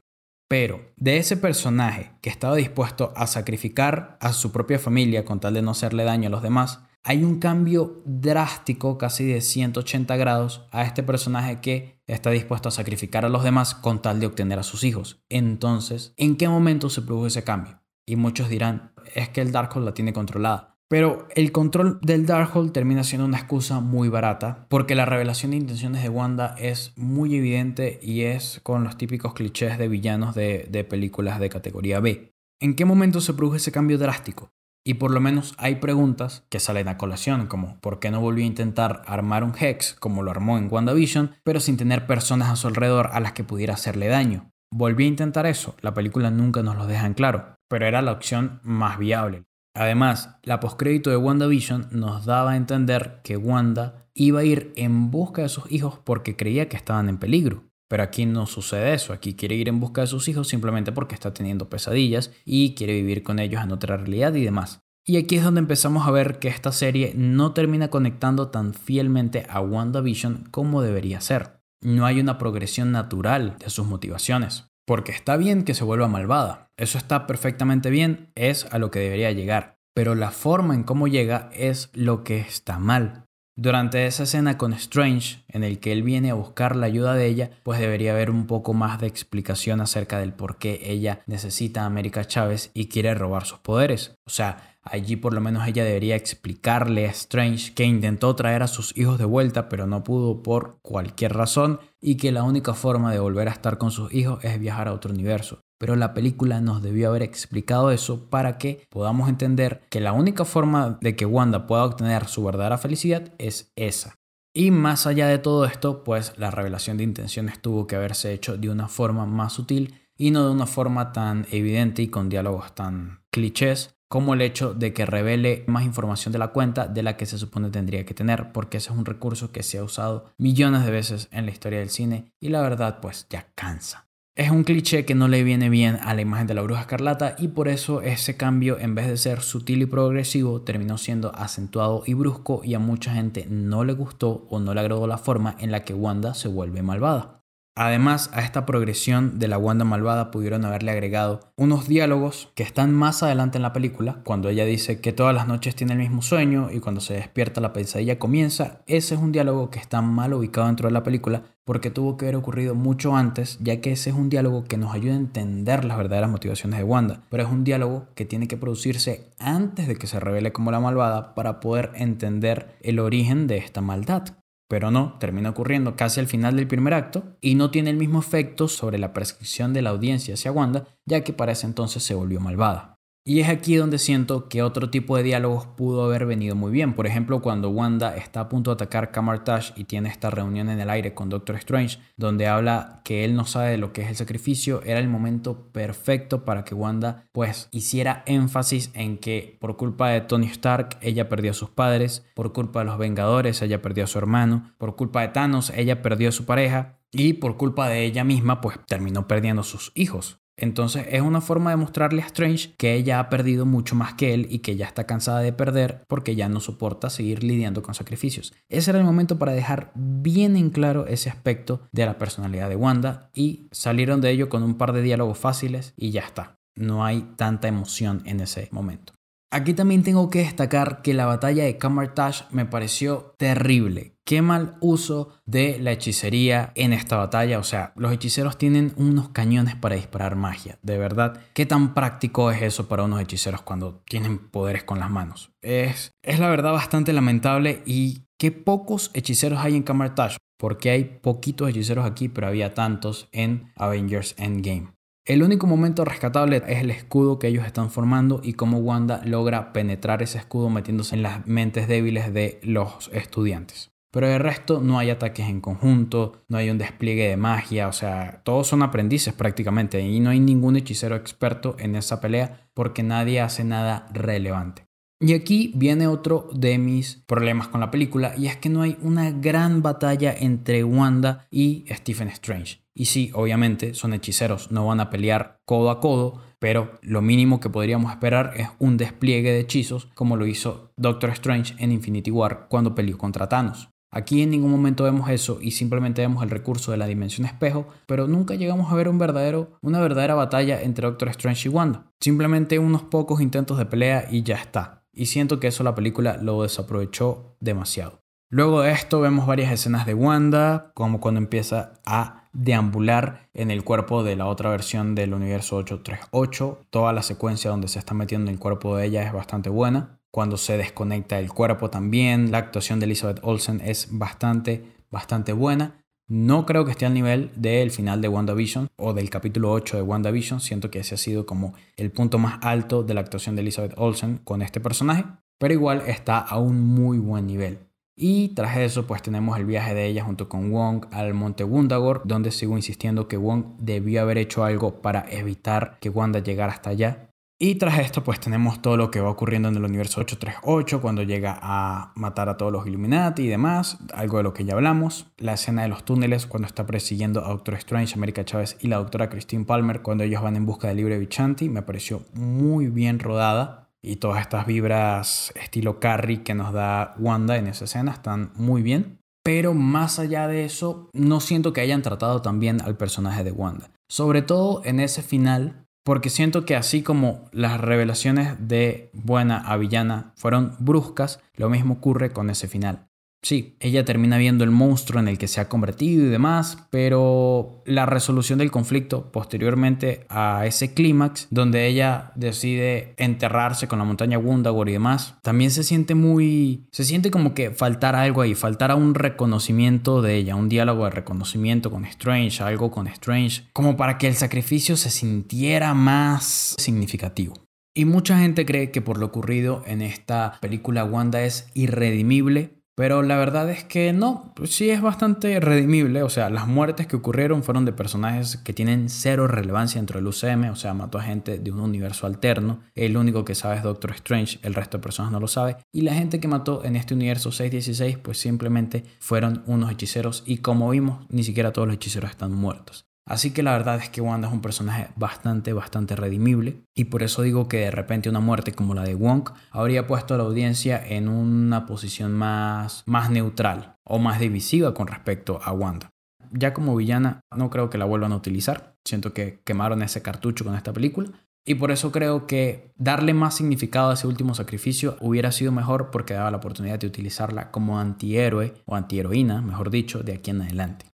Pero de ese personaje que estaba dispuesto a sacrificar a su propia familia con tal de no hacerle daño a los demás, hay un cambio drástico, casi de 180 grados, a este personaje que está dispuesto a sacrificar a los demás con tal de obtener a sus hijos. Entonces, ¿en qué momento se produjo ese cambio? Y muchos dirán, es que el Darkhold la tiene controlada. Pero el control del Darkhold termina siendo una excusa muy barata, porque la revelación de intenciones de Wanda es muy evidente y es con los típicos clichés de villanos de, de películas de categoría B. ¿En qué momento se produjo ese cambio drástico? Y por lo menos hay preguntas que salen a colación, como ¿por qué no volvió a intentar armar un Hex como lo armó en WandaVision, pero sin tener personas a su alrededor a las que pudiera hacerle daño? Volvió a intentar eso, la película nunca nos lo deja en claro, pero era la opción más viable. Además, la postcrédito de WandaVision nos daba a entender que Wanda iba a ir en busca de sus hijos porque creía que estaban en peligro. Pero aquí no sucede eso, aquí quiere ir en busca de sus hijos simplemente porque está teniendo pesadillas y quiere vivir con ellos en otra realidad y demás. Y aquí es donde empezamos a ver que esta serie no termina conectando tan fielmente a WandaVision como debería ser. No hay una progresión natural de sus motivaciones. Porque está bien que se vuelva malvada, eso está perfectamente bien, es a lo que debería llegar. Pero la forma en cómo llega es lo que está mal. Durante esa escena con Strange, en el que él viene a buscar la ayuda de ella, pues debería haber un poco más de explicación acerca del por qué ella necesita a América Chávez y quiere robar sus poderes. O sea, allí por lo menos ella debería explicarle a Strange que intentó traer a sus hijos de vuelta pero no pudo por cualquier razón y que la única forma de volver a estar con sus hijos es viajar a otro universo pero la película nos debió haber explicado eso para que podamos entender que la única forma de que Wanda pueda obtener su verdadera felicidad es esa. Y más allá de todo esto, pues la revelación de intenciones tuvo que haberse hecho de una forma más sutil y no de una forma tan evidente y con diálogos tan clichés como el hecho de que revele más información de la cuenta de la que se supone tendría que tener, porque ese es un recurso que se ha usado millones de veces en la historia del cine y la verdad pues ya cansa. Es un cliché que no le viene bien a la imagen de la bruja escarlata y por eso ese cambio en vez de ser sutil y progresivo terminó siendo acentuado y brusco y a mucha gente no le gustó o no le agradó la forma en la que Wanda se vuelve malvada. Además, a esta progresión de la Wanda malvada pudieron haberle agregado unos diálogos que están más adelante en la película, cuando ella dice que todas las noches tiene el mismo sueño y cuando se despierta la pesadilla comienza. Ese es un diálogo que está mal ubicado dentro de la película porque tuvo que haber ocurrido mucho antes, ya que ese es un diálogo que nos ayuda a entender las verdaderas motivaciones de Wanda, pero es un diálogo que tiene que producirse antes de que se revele como la malvada para poder entender el origen de esta maldad. Pero no, termina ocurriendo casi al final del primer acto y no tiene el mismo efecto sobre la percepción de la audiencia hacia Wanda, ya que para ese entonces se volvió malvada. Y es aquí donde siento que otro tipo de diálogos pudo haber venido muy bien. Por ejemplo, cuando Wanda está a punto de atacar Camartage y tiene esta reunión en el aire con Doctor Strange, donde habla que él no sabe de lo que es el sacrificio, era el momento perfecto para que Wanda pues hiciera énfasis en que por culpa de Tony Stark ella perdió a sus padres, por culpa de los Vengadores ella perdió a su hermano, por culpa de Thanos ella perdió a su pareja y por culpa de ella misma pues terminó perdiendo a sus hijos. Entonces es una forma de mostrarle a Strange que ella ha perdido mucho más que él y que ya está cansada de perder porque ya no soporta seguir lidiando con sacrificios. Ese era el momento para dejar bien en claro ese aspecto de la personalidad de Wanda y salieron de ello con un par de diálogos fáciles y ya está. No hay tanta emoción en ese momento. Aquí también tengo que destacar que la batalla de Camartage me pareció terrible. Qué mal uso de la hechicería en esta batalla. O sea, los hechiceros tienen unos cañones para disparar magia. De verdad, ¿qué tan práctico es eso para unos hechiceros cuando tienen poderes con las manos? Es, es la verdad bastante lamentable y qué pocos hechiceros hay en Camartage. Porque hay poquitos hechiceros aquí, pero había tantos en Avengers Endgame. El único momento rescatable es el escudo que ellos están formando y cómo Wanda logra penetrar ese escudo metiéndose en las mentes débiles de los estudiantes. Pero de resto no hay ataques en conjunto, no hay un despliegue de magia, o sea, todos son aprendices prácticamente y no hay ningún hechicero experto en esa pelea porque nadie hace nada relevante. Y aquí viene otro de mis problemas con la película y es que no hay una gran batalla entre Wanda y Stephen Strange. Y sí, obviamente son hechiceros, no van a pelear codo a codo, pero lo mínimo que podríamos esperar es un despliegue de hechizos como lo hizo Doctor Strange en Infinity War cuando peleó contra Thanos. Aquí en ningún momento vemos eso y simplemente vemos el recurso de la dimensión espejo, pero nunca llegamos a ver un verdadero, una verdadera batalla entre Doctor Strange y Wanda. Simplemente unos pocos intentos de pelea y ya está. Y siento que eso la película lo desaprovechó demasiado. Luego de esto vemos varias escenas de Wanda, como cuando empieza a deambular en el cuerpo de la otra versión del universo 838. Toda la secuencia donde se está metiendo en el cuerpo de ella es bastante buena. Cuando se desconecta el cuerpo también, la actuación de Elizabeth Olsen es bastante, bastante buena. No creo que esté al nivel del final de WandaVision o del capítulo 8 de WandaVision. Siento que ese ha sido como el punto más alto de la actuación de Elizabeth Olsen con este personaje. Pero igual está a un muy buen nivel. Y tras eso, pues tenemos el viaje de ella junto con Wong al monte Wundagore, donde sigo insistiendo que Wong debió haber hecho algo para evitar que Wanda llegara hasta allá. Y tras esto, pues tenemos todo lo que va ocurriendo en el universo 838, cuando llega a matar a todos los Illuminati y demás, algo de lo que ya hablamos. La escena de los túneles, cuando está persiguiendo a Doctor Strange, América Chávez y la doctora Christine Palmer, cuando ellos van en busca del libre Vichanti, me pareció muy bien rodada. Y todas estas vibras estilo Carrie que nos da Wanda en esa escena están muy bien. Pero más allá de eso, no siento que hayan tratado tan bien al personaje de Wanda. Sobre todo en ese final porque siento que así como las revelaciones de buena a villana fueron bruscas, lo mismo ocurre con ese final. Sí, ella termina viendo el monstruo en el que se ha convertido y demás, pero la resolución del conflicto posteriormente a ese clímax, donde ella decide enterrarse con la montaña Wundagore y demás, también se siente muy... se siente como que faltara algo ahí, faltara un reconocimiento de ella, un diálogo de reconocimiento con Strange, algo con Strange, como para que el sacrificio se sintiera más significativo. Y mucha gente cree que por lo ocurrido en esta película Wanda es irredimible pero la verdad es que no, sí es bastante redimible. O sea, las muertes que ocurrieron fueron de personajes que tienen cero relevancia dentro del UCM. O sea, mató a gente de un universo alterno. El único que sabe es Doctor Strange, el resto de personas no lo sabe. Y la gente que mató en este universo 616, pues simplemente fueron unos hechiceros. Y como vimos, ni siquiera todos los hechiceros están muertos. Así que la verdad es que Wanda es un personaje bastante, bastante redimible. Y por eso digo que de repente una muerte como la de Wong habría puesto a la audiencia en una posición más, más neutral o más divisiva con respecto a Wanda. Ya como villana no creo que la vuelvan a utilizar. Siento que quemaron ese cartucho con esta película. Y por eso creo que darle más significado a ese último sacrificio hubiera sido mejor porque daba la oportunidad de utilizarla como antihéroe o antiheroína, mejor dicho, de aquí en adelante.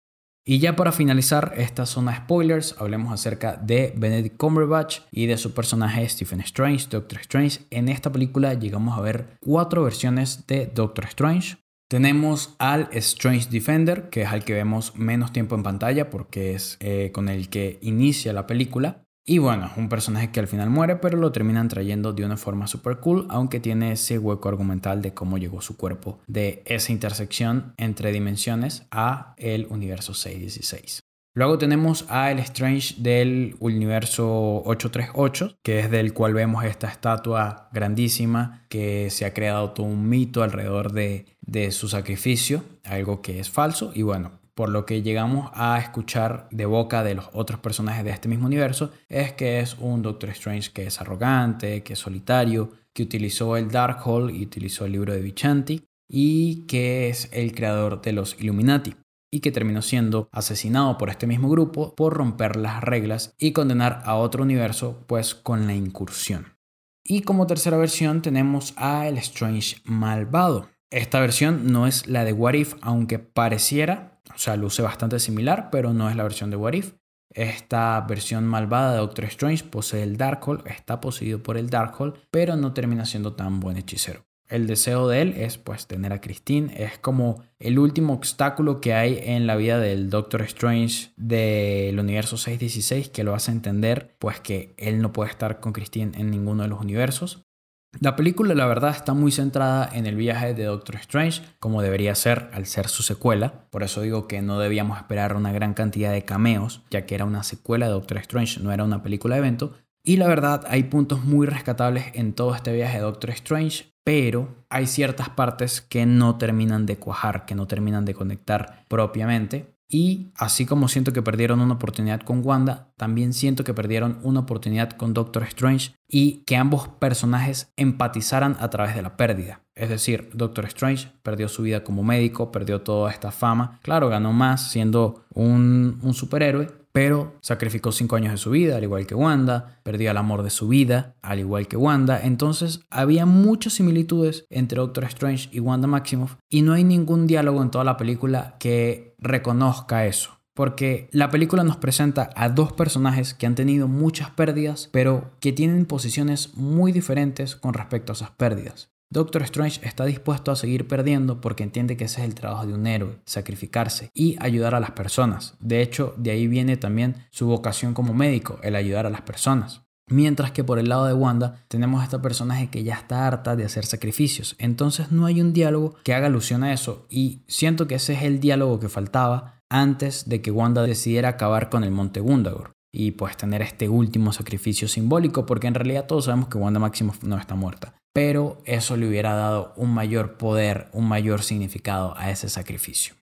Y ya para finalizar esta zona spoilers, hablemos acerca de Benedict Cumberbatch y de su personaje Stephen Strange, Doctor Strange. En esta película llegamos a ver cuatro versiones de Doctor Strange. Tenemos al Strange Defender, que es al que vemos menos tiempo en pantalla porque es eh, con el que inicia la película. Y bueno, un personaje que al final muere, pero lo terminan trayendo de una forma super cool, aunque tiene ese hueco argumental de cómo llegó su cuerpo de esa intersección entre dimensiones a el universo 616. Luego tenemos a el Strange del universo 838, que es del cual vemos esta estatua grandísima que se ha creado todo un mito alrededor de, de su sacrificio, algo que es falso. Y bueno, por lo que llegamos a escuchar de boca de los otros personajes de este mismo universo, es que es un Doctor Strange que es arrogante, que es solitario, que utilizó el Darkhold y utilizó el libro de Vichanti, y que es el creador de los Illuminati, y que terminó siendo asesinado por este mismo grupo por romper las reglas y condenar a otro universo pues con la incursión. Y como tercera versión tenemos a el Strange malvado. Esta versión no es la de What If, aunque pareciera, o sea, luce bastante similar, pero no es la versión de What If. Esta versión malvada de Doctor Strange posee el Darkhold, está poseído por el Darkhold, pero no termina siendo tan buen hechicero. El deseo de él es pues tener a Christine, es como el último obstáculo que hay en la vida del Doctor Strange del universo 616 que lo hace entender pues que él no puede estar con Christine en ninguno de los universos. La película la verdad está muy centrada en el viaje de Doctor Strange, como debería ser al ser su secuela, por eso digo que no debíamos esperar una gran cantidad de cameos, ya que era una secuela de Doctor Strange, no era una película de evento, y la verdad hay puntos muy rescatables en todo este viaje de Doctor Strange, pero hay ciertas partes que no terminan de cuajar, que no terminan de conectar propiamente, y así como siento que perdieron una oportunidad con Wanda, también siento que perdieron una oportunidad con Doctor Strange y que ambos personajes empatizaran a través de la pérdida. Es decir, Doctor Strange perdió su vida como médico, perdió toda esta fama. Claro, ganó más siendo un, un superhéroe, pero sacrificó cinco años de su vida, al igual que Wanda, perdió el amor de su vida, al igual que Wanda, entonces había muchas similitudes entre Doctor Strange y Wanda Maximoff y no hay ningún diálogo en toda la película que reconozca eso. Porque la película nos presenta a dos personajes que han tenido muchas pérdidas, pero que tienen posiciones muy diferentes con respecto a esas pérdidas. Doctor Strange está dispuesto a seguir perdiendo porque entiende que ese es el trabajo de un héroe, sacrificarse y ayudar a las personas. De hecho, de ahí viene también su vocación como médico, el ayudar a las personas. Mientras que por el lado de Wanda tenemos a esta personaje que ya está harta de hacer sacrificios. Entonces no hay un diálogo que haga alusión a eso y siento que ese es el diálogo que faltaba antes de que Wanda decidiera acabar con el Monte Gundagor. y pues tener este último sacrificio simbólico, porque en realidad todos sabemos que Wanda Maximoff no está muerta, pero eso le hubiera dado un mayor poder, un mayor significado a ese sacrificio.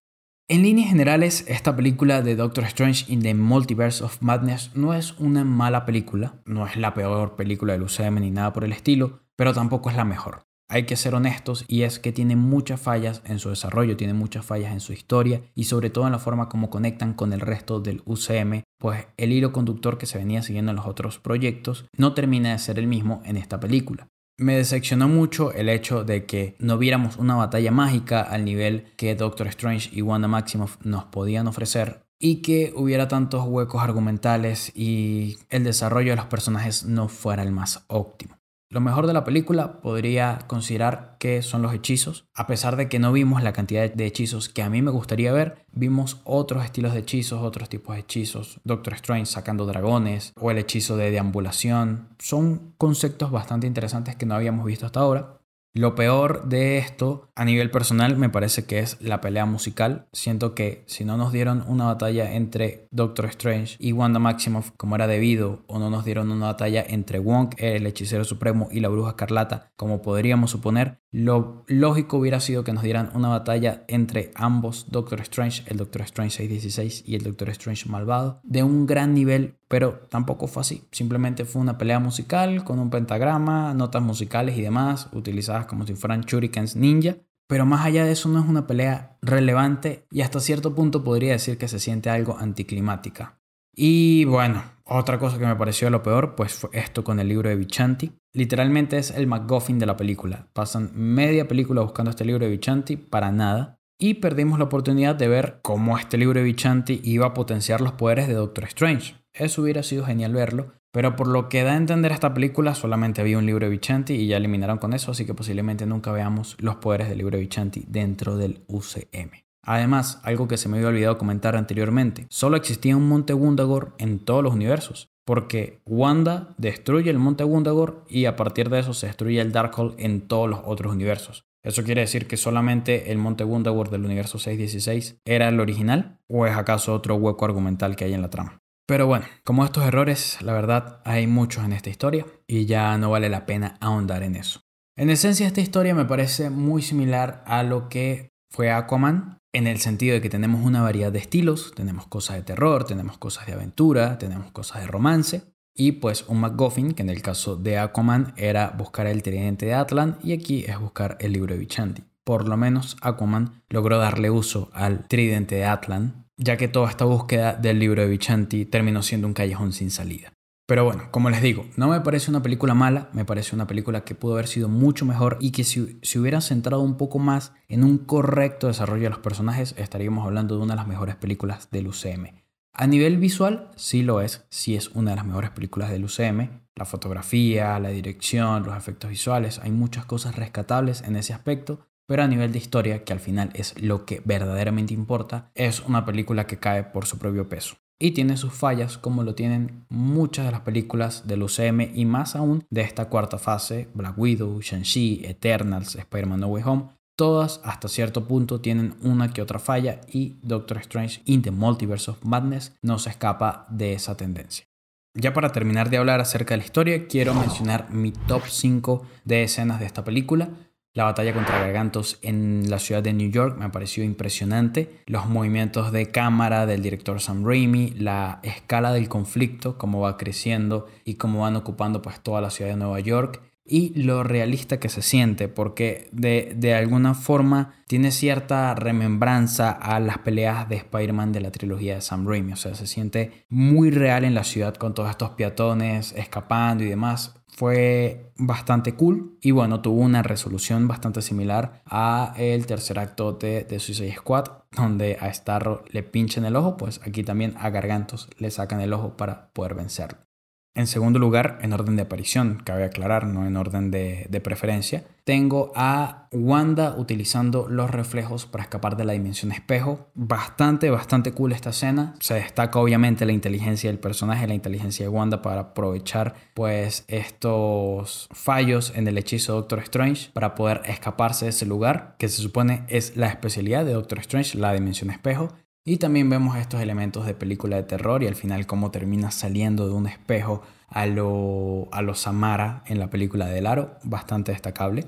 En líneas generales, esta película de Doctor Strange in the Multiverse of Madness no es una mala película, no es la peor película del UCM ni nada por el estilo, pero tampoco es la mejor hay que ser honestos y es que tiene muchas fallas en su desarrollo, tiene muchas fallas en su historia y sobre todo en la forma como conectan con el resto del UCM, pues el hilo conductor que se venía siguiendo en los otros proyectos no termina de ser el mismo en esta película. Me decepcionó mucho el hecho de que no viéramos una batalla mágica al nivel que Doctor Strange y Wanda Maximoff nos podían ofrecer y que hubiera tantos huecos argumentales y el desarrollo de los personajes no fuera el más óptimo. Lo mejor de la película podría considerar que son los hechizos. A pesar de que no vimos la cantidad de hechizos que a mí me gustaría ver, vimos otros estilos de hechizos, otros tipos de hechizos. Doctor Strange sacando dragones o el hechizo de deambulación. Son conceptos bastante interesantes que no habíamos visto hasta ahora. Lo peor de esto a nivel personal me parece que es la pelea musical. Siento que si no nos dieron una batalla entre Doctor Strange y Wanda Maximoff como era debido, o no nos dieron una batalla entre Wong, el hechicero supremo, y la bruja escarlata como podríamos suponer, lo lógico hubiera sido que nos dieran una batalla entre ambos Doctor Strange, el Doctor Strange 616 y el Doctor Strange malvado, de un gran nivel, pero tampoco fue así. Simplemente fue una pelea musical con un pentagrama, notas musicales y demás, utilizadas como si fueran shurikens ninja. Pero más allá de eso no es una pelea relevante y hasta cierto punto podría decir que se siente algo anticlimática. Y bueno, otra cosa que me pareció lo peor, pues fue esto con el libro de Vichanti. Literalmente es el MacGuffin de la película. Pasan media película buscando este libro de Vichanti para nada. Y perdimos la oportunidad de ver cómo este libro de Vichanti iba a potenciar los poderes de Doctor Strange. Eso hubiera sido genial verlo, pero por lo que da a entender esta película, solamente había un libro de Vichanti y ya eliminaron con eso, así que posiblemente nunca veamos los poderes del libro de Vichanti dentro del UCM. Además, algo que se me había olvidado comentar anteriormente, solo existía un monte Wundagore en todos los universos, porque Wanda destruye el monte Wundagore y a partir de eso se destruye el Darkhold en todos los otros universos. ¿Eso quiere decir que solamente el monte Wundagore del universo 616 era el original? ¿O es acaso otro hueco argumental que hay en la trama? Pero bueno, como estos errores, la verdad hay muchos en esta historia y ya no vale la pena ahondar en eso. En esencia, esta historia me parece muy similar a lo que fue Aquaman, en el sentido de que tenemos una variedad de estilos, tenemos cosas de terror, tenemos cosas de aventura, tenemos cosas de romance, y pues un MacGuffin, que en el caso de Aquaman era buscar el tridente de Atlan, y aquí es buscar el libro de Vichanti. Por lo menos Aquaman logró darle uso al tridente de Atlan, ya que toda esta búsqueda del libro de Vichanti terminó siendo un callejón sin salida. Pero bueno, como les digo, no me parece una película mala, me parece una película que pudo haber sido mucho mejor y que si se hubiera centrado un poco más en un correcto desarrollo de los personajes, estaríamos hablando de una de las mejores películas del UCM. A nivel visual, sí lo es, sí es una de las mejores películas del UCM. La fotografía, la dirección, los efectos visuales, hay muchas cosas rescatables en ese aspecto, pero a nivel de historia, que al final es lo que verdaderamente importa, es una película que cae por su propio peso y tiene sus fallas como lo tienen muchas de las películas del UCM y más aún de esta cuarta fase, Black Widow, Shang-Chi, Eternals, Spider-Man No Way Home, todas hasta cierto punto tienen una que otra falla y Doctor Strange in the Multiverse of Madness no se escapa de esa tendencia. Ya para terminar de hablar acerca de la historia, quiero mencionar mi top 5 de escenas de esta película. La batalla contra Gargantos en la ciudad de New York me pareció impresionante. Los movimientos de cámara del director Sam Raimi, la escala del conflicto, cómo va creciendo y cómo van ocupando pues toda la ciudad de Nueva York y lo realista que se siente, porque de, de, alguna forma tiene cierta remembranza a las peleas de Spider-Man de la trilogía de Sam Raimi, o sea, se siente muy real en la ciudad con todos estos peatones escapando y demás fue bastante cool y bueno, tuvo una resolución bastante similar a el tercer acto de, de Suicide Squad, donde a Starro le pinchan el ojo, pues aquí también a Gargantos le sacan el ojo para poder vencerlo. En segundo lugar, en orden de aparición, cabe aclarar, no en orden de, preferencia, tengo a Wanda utilizando los reflejos para escapar de la dimensión espejo. Bastante, bastante cool esta escena. Se destaca obviamente la inteligencia del personaje, la inteligencia de Wanda para aprovechar pues estos fallos en el hechizo de Doctor Strange para poder escaparse de ese lugar, que se supone es la especialidad de Doctor Strange, la dimensión espejo. Y también vemos estos elementos de película de terror y al final cómo termina saliendo de un espejo a lo, a lo Samara en la película del aro, bastante destacable.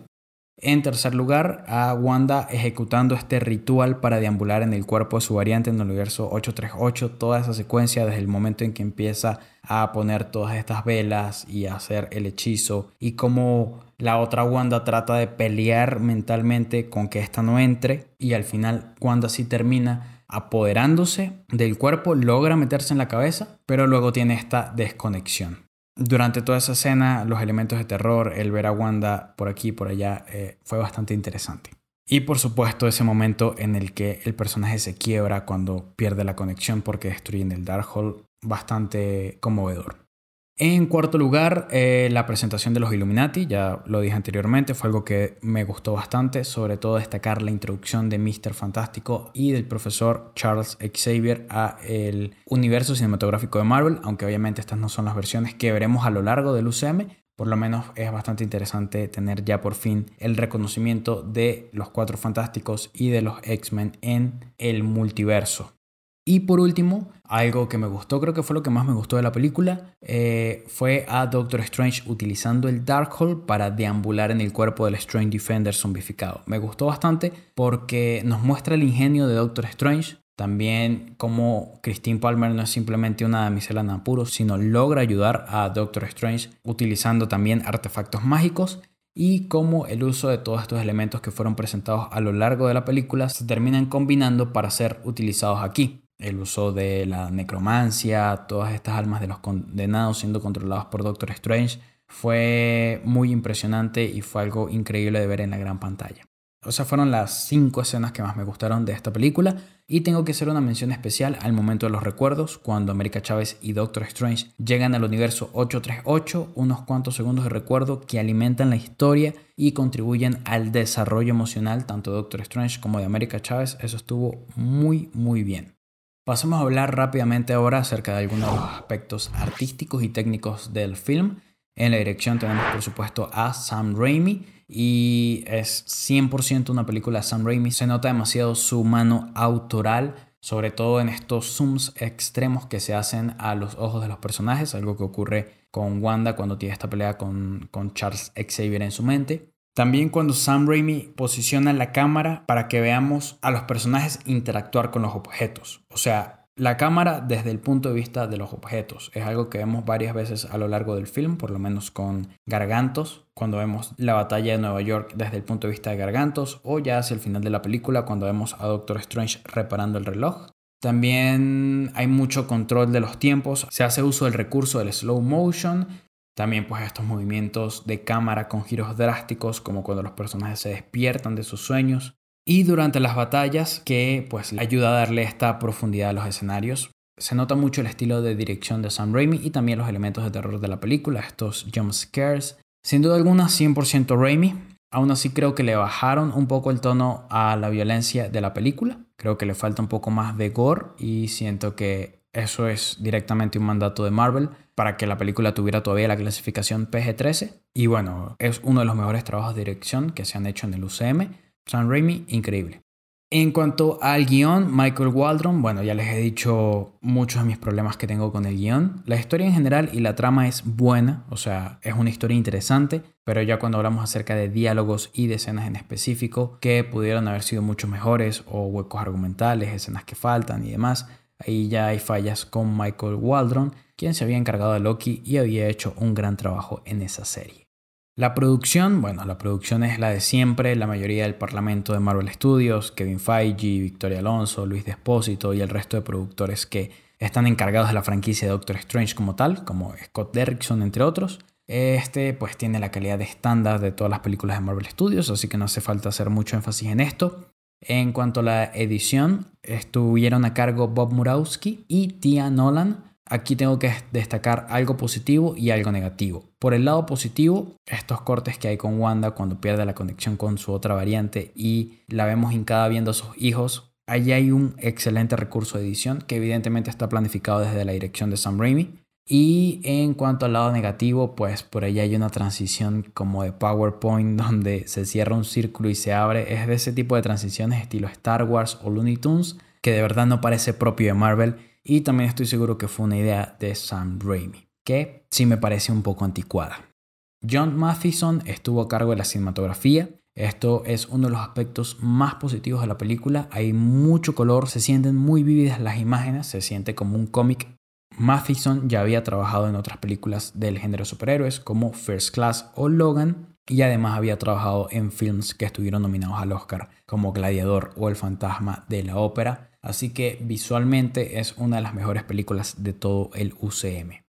En tercer lugar, a Wanda ejecutando este ritual para deambular en el cuerpo de su variante en el universo 838, toda esa secuencia desde el momento en que empieza a poner todas estas velas y a hacer el hechizo y cómo la otra Wanda trata de pelear mentalmente con que esta no entre y al final Wanda sí termina apoderándose del cuerpo, logra meterse en la cabeza, pero luego tiene esta desconexión. Durante toda esa escena, los elementos de terror, el ver a Wanda por aquí y por allá, eh, fue bastante interesante. Y por supuesto ese momento en el que el personaje se quiebra cuando pierde la conexión porque destruyen el Darkhold, bastante conmovedor. En cuarto lugar, eh, la presentación de los Illuminati, ya lo dije anteriormente, fue algo que me gustó bastante, sobre todo destacar la introducción de Mr. Fantástico y del profesor Charles Xavier a el universo cinematográfico de Marvel, aunque obviamente estas no son las versiones que veremos a lo largo del UCM, por lo menos es bastante interesante tener ya por fin el reconocimiento de los Cuatro Fantásticos y de los X-Men en el multiverso. Y por último, algo que me gustó, creo que fue lo que más me gustó de la película, eh, fue a Doctor Strange utilizando el Darkhold para deambular en el cuerpo del Strange Defender zombificado. Me gustó bastante porque nos muestra el ingenio de Doctor Strange, también como Christine Palmer no es simplemente una damisela en apuros, sino logra ayudar a Doctor Strange utilizando también artefactos mágicos y cómo el uso de todos estos elementos que fueron presentados a lo largo de la película se terminan combinando para ser utilizados aquí el uso de la necromancia, todas estas almas de los condenados siendo controlados por Doctor Strange, fue muy impresionante y fue algo increíble de ver en la gran pantalla. O sea, fueron las cinco escenas que más me gustaron de esta película y tengo que hacer una mención especial al momento de los recuerdos, cuando América Chávez y Doctor Strange llegan al universo 838, unos cuantos segundos de recuerdo que alimentan la historia y contribuyen al desarrollo emocional tanto de Doctor Strange como de América Chávez. Eso estuvo muy, muy bien. Pasemos a hablar rápidamente ahora acerca de algunos de los aspectos artísticos y técnicos del film. En la dirección tenemos por supuesto a Sam Raimi y es 100% una película de Sam Raimi. Se nota demasiado su mano autoral, sobre todo en estos zooms extremos que se hacen a los ojos de los personajes, algo que ocurre con Wanda cuando tiene esta pelea con, con Charles Xavier en su mente. También cuando Sam Raimi posiciona la cámara para que veamos a los personajes interactuar con los objetos. O sea, la cámara desde el punto de vista de los objetos. Es algo que vemos varias veces a lo largo del film, por lo menos con Gargantos, cuando vemos la batalla de Nueva York desde el punto de vista de Gargantos, o ya hacia el final de la película cuando vemos a Doctor Strange reparando el reloj. También hay mucho control de los tiempos, se hace uso del recurso del slow motion también pues estos movimientos de cámara con giros drásticos como cuando los personajes se despiertan de sus sueños. Y durante las batallas que pues ayuda a darle esta profundidad a los escenarios. Se nota mucho el estilo de dirección de Sam Raimi y también los elementos de terror de la película, estos jump scares. Sin duda alguna 100% Raimi. Aún así creo que le bajaron un poco el tono a la violencia de la película. Creo que le falta un poco más de gore y siento que eso es directamente un mandato de Marvel para que la película tuviera todavía la clasificación PG-13. Y bueno, es uno de los mejores trabajos de dirección que se han hecho en el UCM. Sam Raimi, increíble. En cuanto al guion, Michael Waldron, bueno, ya les he dicho muchos de mis problemas que tengo con el guion. La historia en general y la trama es buena, o sea, es una historia interesante, pero ya cuando hablamos acerca de diálogos y de escenas en específico que pudieron haber sido mucho mejores o huecos argumentales, escenas que faltan y demás, ahí ya hay fallas con Michael Waldron quien se había encargado de Loki y había hecho un gran trabajo en esa serie. La producción, bueno, la producción es la de siempre, la mayoría del parlamento de Marvel Studios, Kevin Feige, Victoria Alonso, Luis Despósito y el resto de productores que están encargados de la franquicia de Doctor Strange como tal, como Scott Derrickson entre otros. Este pues tiene la calidad de estándar de todas las películas de Marvel Studios, así que no hace falta hacer mucho énfasis en esto. En cuanto a la edición, estuvieron a cargo Bob Murawski y Tia Nolan, Aquí tengo que destacar algo positivo y algo negativo. Por el lado positivo, estos cortes que hay con Wanda cuando pierde la conexión con su otra variante y la vemos hincada viendo a sus hijos. Allí hay un excelente recurso de edición que evidentemente está planificado desde la dirección de Sam Raimi. Y en cuanto al lado negativo, pues por ahí hay una transición como de PowerPoint donde se cierra un círculo y se abre. Es de ese tipo de transiciones estilo Star Wars o Looney Tunes que de verdad no parece propio de Marvel y también estoy seguro que fue una idea de Sam Raimi, que sí me parece un poco anticuada. John Mathison estuvo a cargo de la cinematografía. Esto es uno de los aspectos más positivos de la película. Hay mucho color, se sienten muy vívidas las imágenes, se siente como un cómic. Mathison ya había trabajado en otras películas del género superhéroes como First Class o Logan y además había trabajado en films que estuvieron nominados al Oscar como Gladiador o El fantasma de la ópera. Así que visualmente es una de las mejores películas de todo el UCM.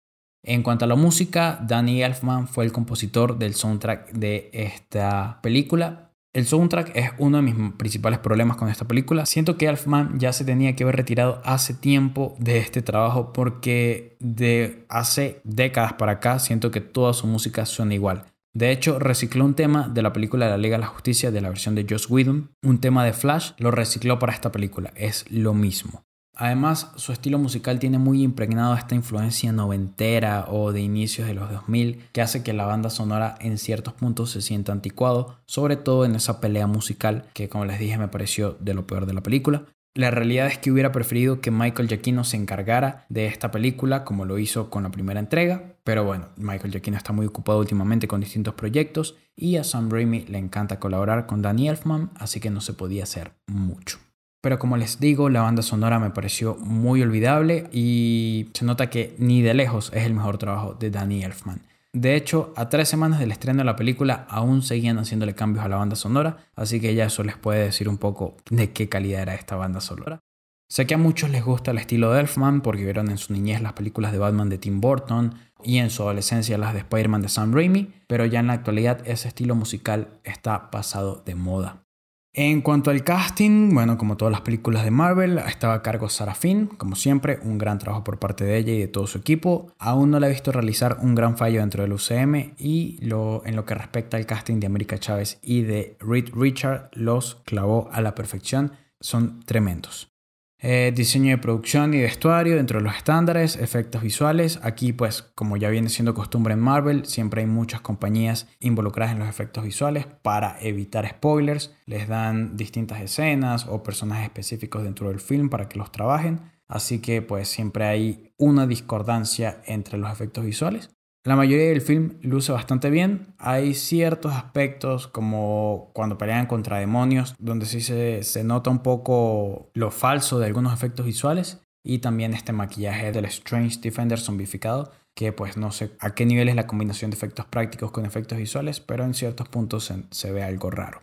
En cuanto a la música, Danny Elfman fue el compositor del soundtrack de esta película. El soundtrack es uno de mis principales problemas con esta película. Siento que Elfman ya se tenía que haber retirado hace tiempo de este trabajo porque de hace décadas para acá siento que toda su música suena igual. De hecho, recicló un tema de la película de la Liga de la Justicia de la versión de Joss Whedon, un tema de Flash, lo recicló para esta película. Es lo mismo. Además, su estilo musical tiene muy impregnado esta influencia noventera o de inicios de los 2000 que hace que la banda sonora en ciertos puntos se sienta anticuado, sobre todo en esa pelea musical que como les dije me pareció de lo peor de la película. La realidad es que hubiera preferido que Michael Giacchino se encargara de esta película como lo hizo con la primera entrega, pero bueno, Michael Giacchino está muy ocupado últimamente con distintos proyectos y a Sam Raimi le encanta colaborar con Danny Elfman, así que no se podía hacer mucho. Pero como les digo, la banda sonora me pareció muy olvidable y se nota que ni de lejos es el mejor trabajo de Danny Elfman. De hecho, a tres semanas del estreno de la película aún seguían haciéndole cambios a la banda sonora, así que ya eso les puede decir un poco de qué calidad era esta banda sonora. Sé que a muchos les gusta el estilo de Elfman porque vieron en su niñez las películas de Batman de Tim Burton y en su adolescencia las de Spider-Man de Sam Raimi, pero ya en la actualidad ese estilo musical está pasado de moda. En cuanto al casting, bueno, como todas las películas de Marvel, estaba a cargo Sarah Finn, como siempre, un gran trabajo por parte de ella y de todo su equipo. Aún no la he visto realizar un gran fallo dentro del UCM y lo, en lo que respecta al casting de América Chávez y de Reed Richard, los clavó a la perfección, son tremendos. Eh, diseño de producción y vestuario dentro de los estándares, efectos visuales. Aquí pues como ya viene siendo costumbre en Marvel, siempre hay muchas compañías involucradas en los efectos visuales para evitar spoilers. Les dan distintas escenas o personajes específicos dentro del film para que los trabajen. Así que pues siempre hay una discordancia entre los efectos visuales. La mayoría del film luce bastante bien. Hay ciertos aspectos como cuando pelean contra demonios, donde sí se, nota un poco lo falso de algunos efectos visuales. Y también este maquillaje del Strange Defender zombificado, que pues no sé a qué nivel es la combinación de efectos prácticos con efectos visuales, pero en ciertos puntos se ve algo raro.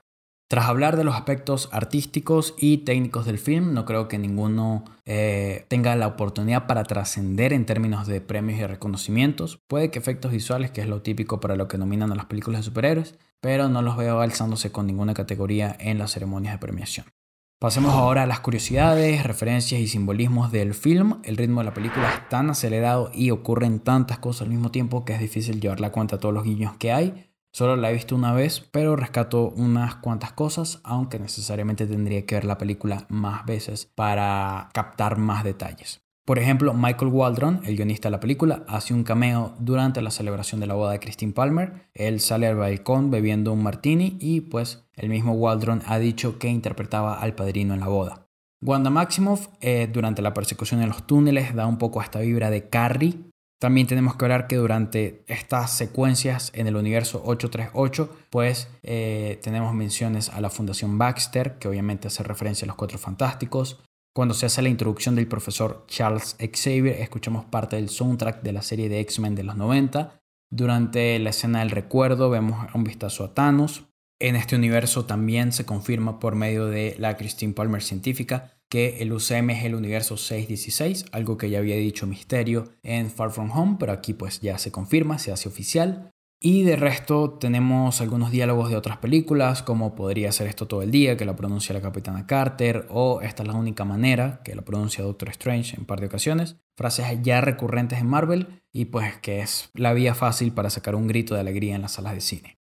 Tras hablar de los aspectos artísticos y técnicos del film, no creo que ninguno eh, tenga la oportunidad para trascender en términos de premios y reconocimientos. Puede que efectos visuales, que es lo típico para lo que nominan a las películas de superhéroes, pero no los veo alzándose con ninguna categoría en las ceremonias de premiación. Pasemos ahora a las curiosidades, referencias y simbolismos del film. El ritmo de la película es tan acelerado y ocurren tantas cosas al mismo tiempo que es difícil llevar la cuenta a todos los guiños que hay. Solo la he visto una vez, pero rescato unas cuantas cosas, aunque necesariamente tendría que ver la película más veces para captar más detalles. Por ejemplo, Michael Waldron, el guionista de la película, hace un cameo durante la celebración de la boda de Christine Palmer. Él sale al balcón bebiendo un martini y pues el mismo Waldron ha dicho que interpretaba al padrino en la boda. Wanda Maximoff eh, durante la persecución en los túneles da un poco a esta vibra de Carrie también tenemos que hablar que durante estas secuencias en el universo 838, pues eh, tenemos menciones a la Fundación Baxter, que obviamente hace referencia a los Cuatro Fantásticos. Cuando se hace la introducción del profesor Charles Xavier, escuchamos parte del soundtrack de la serie de X-Men de los 90. Durante la escena del recuerdo vemos un vistazo a Thanos. En este universo también se confirma por medio de la Christine Palmer científica que el UCM es el universo 616, algo que ya había dicho Misterio en Far From Home, pero aquí pues ya se confirma, se hace oficial. Y de resto tenemos algunos diálogos de otras películas, como podría ser esto todo el día, que lo pronuncia la capitana Carter, o esta es la única manera, que lo pronuncia Doctor Strange en par de ocasiones. Frases ya recurrentes en Marvel y pues que es la vía fácil para sacar un grito de alegría en las salas de cine.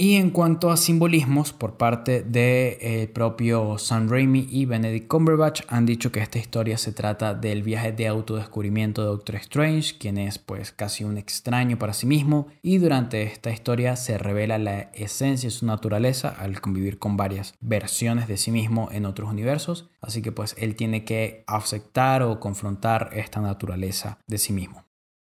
Y en cuanto a simbolismos, por parte del de, eh, propio Sam Raimi y Benedict Cumberbatch han dicho que esta historia se trata del viaje de autodescubrimiento de Doctor Strange, quien es pues casi un extraño para sí mismo, y durante esta historia se revela la esencia de su naturaleza al convivir con varias versiones de sí mismo en otros universos, así que pues él tiene que aceptar o confrontar esta naturaleza de sí mismo.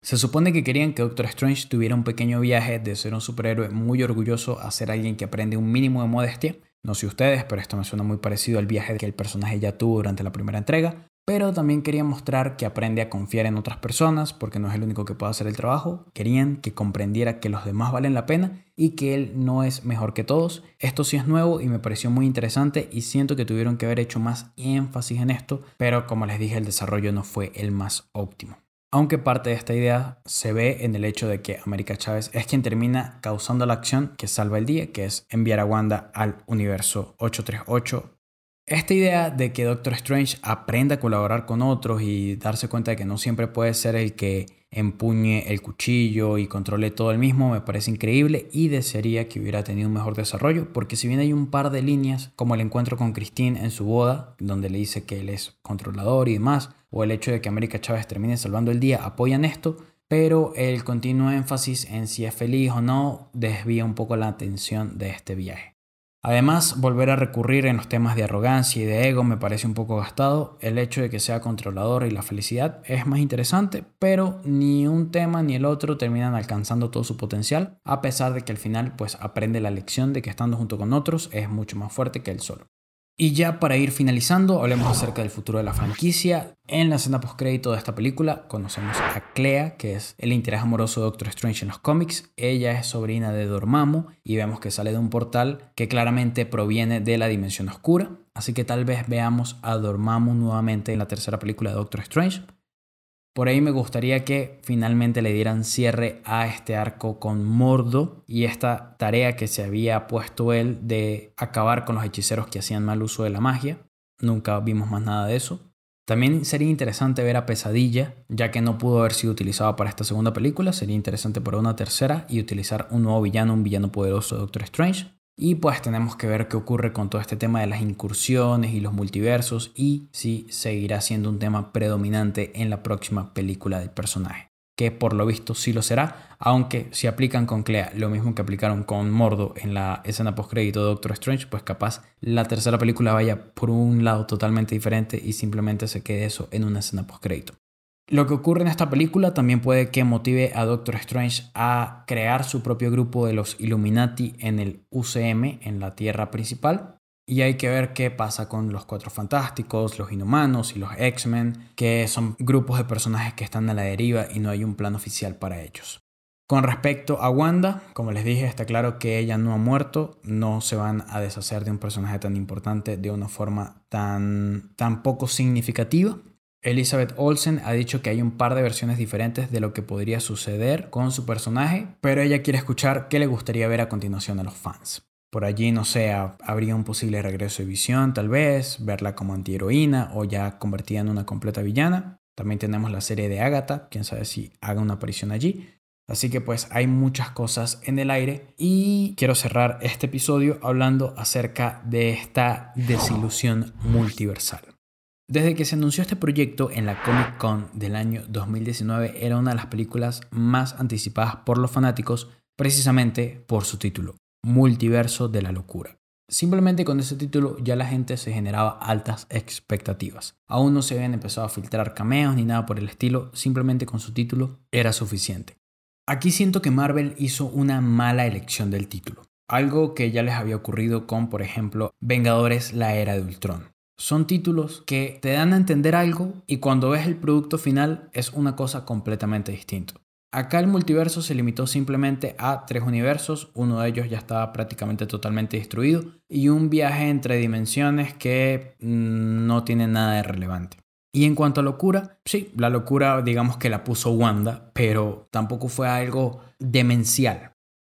Se supone que querían que Doctor Strange tuviera un pequeño viaje de ser un superhéroe muy orgulloso a ser alguien que aprende un mínimo de modestia. No sé ustedes, pero esto me suena muy parecido al viaje que el personaje ya tuvo durante la primera entrega. Pero también querían mostrar que aprende a confiar en otras personas porque no es el único que puede hacer el trabajo. Querían que comprendiera que los demás valen la pena y que él no es mejor que todos. Esto sí es nuevo y me pareció muy interesante y siento que tuvieron que haber hecho más énfasis en esto, pero como les dije el desarrollo no fue el más óptimo aunque parte de esta idea se ve en el hecho de que América Chávez es quien termina causando la acción que salva el día, que es enviar a Wanda al universo 838. Esta idea de que Doctor Strange aprenda a colaborar con otros y darse cuenta de que no siempre puede ser el que empuñe el cuchillo y controle todo el mismo me parece increíble y desearía que hubiera tenido un mejor desarrollo porque si bien hay un par de líneas como el encuentro con Christine en su boda donde le dice que él es controlador y demás o el hecho de que América Chávez termine salvando el día apoyan esto pero el continuo énfasis en si es feliz o no desvía un poco la atención de este viaje. Además, volver a recurrir en los temas de arrogancia y de ego me parece un poco gastado. El hecho de que sea controlador y la felicidad es más interesante, pero ni un tema ni el otro terminan alcanzando todo su potencial, a pesar de que al final pues aprende la lección de que estando junto con otros es mucho más fuerte que él solo. Y ya para ir finalizando, hablemos acerca del futuro de la franquicia. En la escena postcrédito de esta película conocemos a Clea, que es el interés amoroso de Doctor Strange en los cómics. Ella es sobrina de Dormammu y vemos que sale de un portal que claramente proviene de la dimensión oscura. Así que tal vez veamos a Dormammu nuevamente en la tercera película de Doctor Strange. Por ahí me gustaría que finalmente le dieran cierre a este arco con Mordo y esta tarea que se había puesto él de acabar con los hechiceros que hacían mal uso de la magia. Nunca vimos más nada de eso. También sería interesante ver a Pesadilla, ya que no pudo haber sido utilizado para esta segunda película, sería interesante para una tercera y utilizar un nuevo villano, un villano poderoso de Doctor Strange. Y pues tenemos que ver qué ocurre con todo este tema de las incursiones y los multiversos y si seguirá siendo un tema predominante en la próxima película del personaje. Que por lo visto sí lo será, aunque si aplican con Clea lo mismo que aplicaron con Mordo en la escena postcrédito de Doctor Strange, pues capaz la tercera película vaya por un lado totalmente diferente y simplemente se quede eso en una escena postcrédito. Lo que ocurre en esta película también puede que motive a Doctor Strange a crear su propio grupo de los Illuminati en el UCM, en la Tierra principal. Y hay que ver qué pasa con los Cuatro Fantásticos, los Inhumanos y los X-Men, que son grupos de personajes que están a la deriva y no hay un plan oficial para ellos. Con respecto a Wanda, como les dije, está claro que ella no ha muerto, no se van a deshacer de un personaje tan importante de una forma tan, tan poco significativa. Elizabeth Olsen ha dicho que hay un par de versiones diferentes de lo que podría suceder con su personaje, pero ella quiere escuchar qué le gustaría ver a continuación a los fans. Por allí, no sé, habría un posible regreso de visión, tal vez, verla como antiheroína o ya convertida en una completa villana. También tenemos la serie de Agatha, quién sabe si haga una aparición allí. Así que pues hay muchas cosas en el aire y quiero cerrar este episodio hablando acerca de esta desilusión multiversal. Desde que se anunció este proyecto en la Comic Con del año 2019 era una de las películas más anticipadas por los fanáticos precisamente por su título, Multiverso de la Locura. Simplemente con ese título ya la gente se generaba altas expectativas. Aún no se habían empezado a filtrar cameos ni nada por el estilo, simplemente con su título era suficiente. Aquí siento que Marvel hizo una mala elección del título, algo que ya les había ocurrido con, por ejemplo, Vengadores la Era de Ultron. Son títulos que te dan a entender algo y cuando ves el producto final es una cosa completamente distinta. Acá el multiverso se limitó simplemente a tres universos, uno de ellos ya estaba prácticamente totalmente destruido y un viaje entre dimensiones que mm, no tiene nada de relevante. Y en cuanto a locura, sí, la locura digamos que la puso Wanda, pero tampoco fue algo demencial.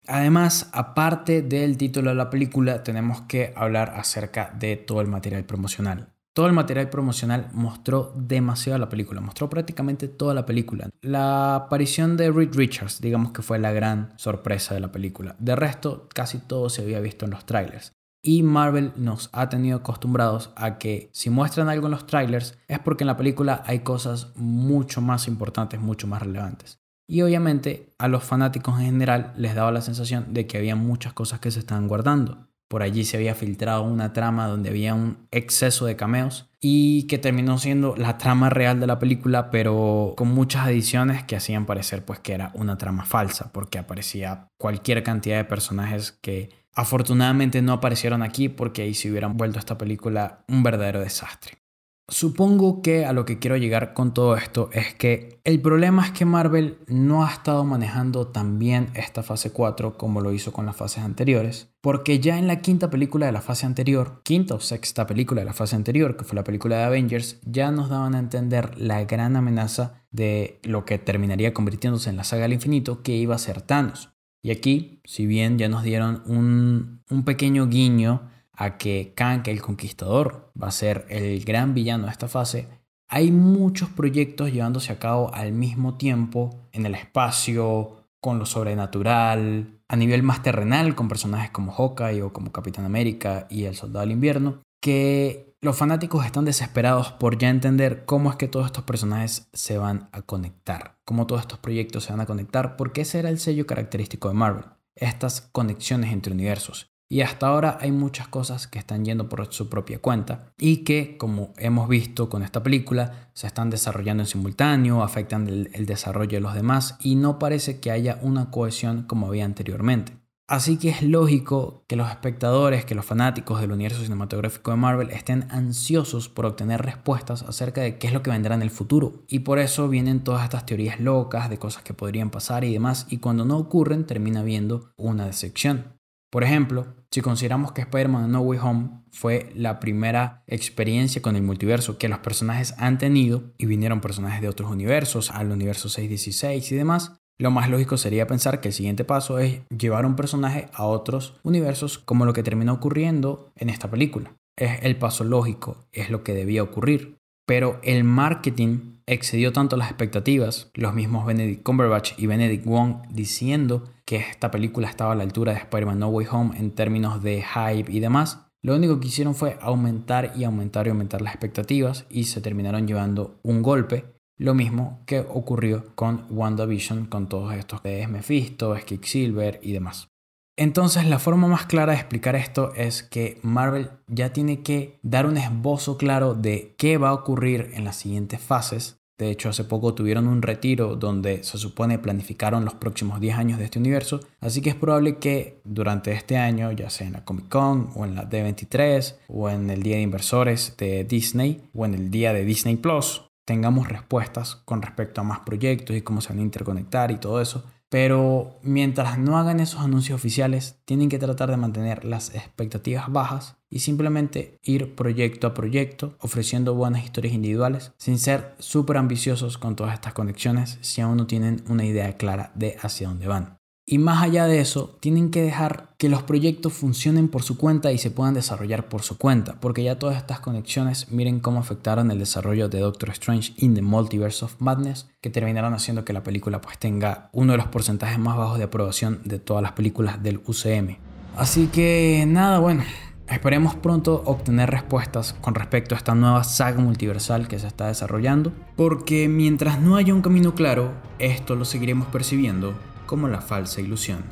Además, aparte del título de la película, tenemos que hablar acerca de todo el material promocional. todo el material promocional mostró demasiado la película, mostró prácticamente toda la película. La aparición de Reed Richards, digamos que fue la gran sorpresa de la película. De resto, casi todo se había visto en los trailers. Y Marvel nos ha tenido acostumbrados a que si muestran algo en los trailers es porque en la película hay cosas mucho más importantes, mucho más relevantes. Y obviamente a los fanáticos en general les daba la sensación de que había muchas cosas que se estaban guardando. Por allí se había filtrado una trama donde había un exceso de cameos y que terminó siendo la trama real de la película, pero con muchas adiciones que hacían parecer pues que era una trama falsa, porque aparecía cualquier cantidad de personajes que Afortunadamente no aparecieron aquí porque ahí se hubieran vuelto esta película un verdadero desastre. Supongo que a lo que quiero llegar con todo esto es que el problema es que Marvel no ha estado manejando tan bien esta fase 4 como lo hizo con las fases anteriores, porque ya en la quinta película de la fase anterior, quinta o sexta película de la fase anterior, que fue la película de Avengers, ya nos daban a entender la gran amenaza de lo que terminaría convirtiéndose en la saga del infinito que iba a ser Thanos. Y aquí, si bien ya nos dieron un, pequeño guiño a que Kang el Conquistador va a ser el gran villano de esta fase, hay muchos proyectos llevándose a cabo al mismo tiempo en el espacio, con lo sobrenatural, a nivel más terrenal, con personajes como Hawkeye o como Capitán América y el Soldado del Invierno, que los fanáticos están desesperados por ya entender cómo es que todos estos personajes se van a conectar, cómo todos estos proyectos se van a conectar, porque ese era el sello característico de Marvel, estas conexiones entre universos. Y hasta ahora hay muchas cosas que están yendo por su propia cuenta y que, como hemos visto con esta película, se están desarrollando en simultáneo, afectan el, desarrollo de los demás y no parece que haya una cohesión como había anteriormente. Así que es lógico que los espectadores, que los fanáticos del universo cinematográfico de Marvel estén ansiosos por obtener respuestas acerca de qué es lo que vendrá en el futuro. Y por eso vienen todas estas teorías locas de cosas que podrían pasar y demás, y cuando no ocurren termina habiendo una decepción. Por ejemplo, si consideramos que Spider-Man No Way Home fue la primera experiencia con el multiverso que los personajes han tenido y vinieron personajes de otros universos, al universo 616 y demás, lo más lógico sería pensar que el siguiente paso es llevar un personaje a otros universos como lo que terminó ocurriendo en esta película. Es el paso lógico, es lo que debía ocurrir. Pero el marketing excedió tanto las expectativas, los mismos Benedict Cumberbatch y Benedict Wong diciendo que esta película estaba a la altura de Spider-Man No Way Home en términos de hype y demás, lo único que hicieron fue aumentar y aumentar y aumentar las expectativas y se terminaron llevando un golpe lo mismo que ocurrió con WandaVision, con todos estos de Mephisto, Silver y demás. Entonces la forma más clara de explicar esto es que Marvel ya tiene que dar un esbozo claro de qué va a ocurrir en las siguientes fases. De hecho, hace poco tuvieron un retiro donde se supone planificaron los próximos 10 años de este universo, así que es probable que durante este año, ya sea en la Comic Con o en la D23 o en el Día de Inversores de Disney o en el Día de Disney Plus, tengamos respuestas con respecto a más proyectos y cómo se van a interconectar y todo eso. Pero mientras no hagan esos anuncios oficiales, tienen que tratar de mantener las expectativas bajas y simplemente ir proyecto a proyecto, ofreciendo buenas historias individuales, sin ser súper ambiciosos con todas estas conexiones si aún no tienen una idea clara de hacia dónde van. Y más allá de eso, tienen que dejar que los proyectos funcionen por su cuenta y se puedan desarrollar por su cuenta, porque ya todas estas conexiones miren cómo afectaron el desarrollo de Doctor Strange in the Multiverse of Madness, que terminaron haciendo que la película pues tenga uno de los porcentajes más bajos de aprobación de todas las películas del UCM. Así que nada, bueno, Esperemos pronto obtener respuestas con respecto a esta nueva saga multiversal que se está desarrollando, porque mientras no haya un camino claro, esto lo seguiremos percibiendo como la falsa ilusión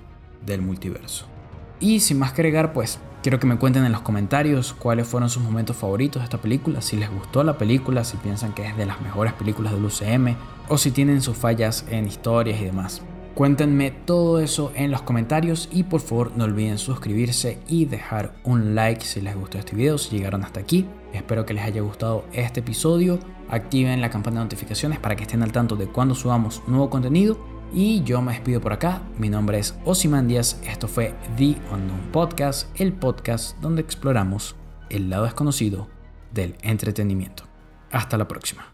del multiverso. Y sin más que agregar, pues quiero que me cuenten en los comentarios cuáles fueron sus momentos favoritos de esta película, si les gustó la película, si piensan que es de las mejores películas del UCM o si tienen sus fallas en historias y demás. Cuéntenme todo eso en los comentarios y por favor no olviden suscribirse y dejar un like si les gustó este video, si llegaron hasta aquí. Espero que les haya gustado este episodio. Activen la campana de notificaciones para que estén al tanto de cuando subamos nuevo contenido y yo me despido por acá. Mi nombre es Díaz. Esto fue The Unknown Podcast, el podcast donde exploramos el lado desconocido del entretenimiento. Hasta la próxima.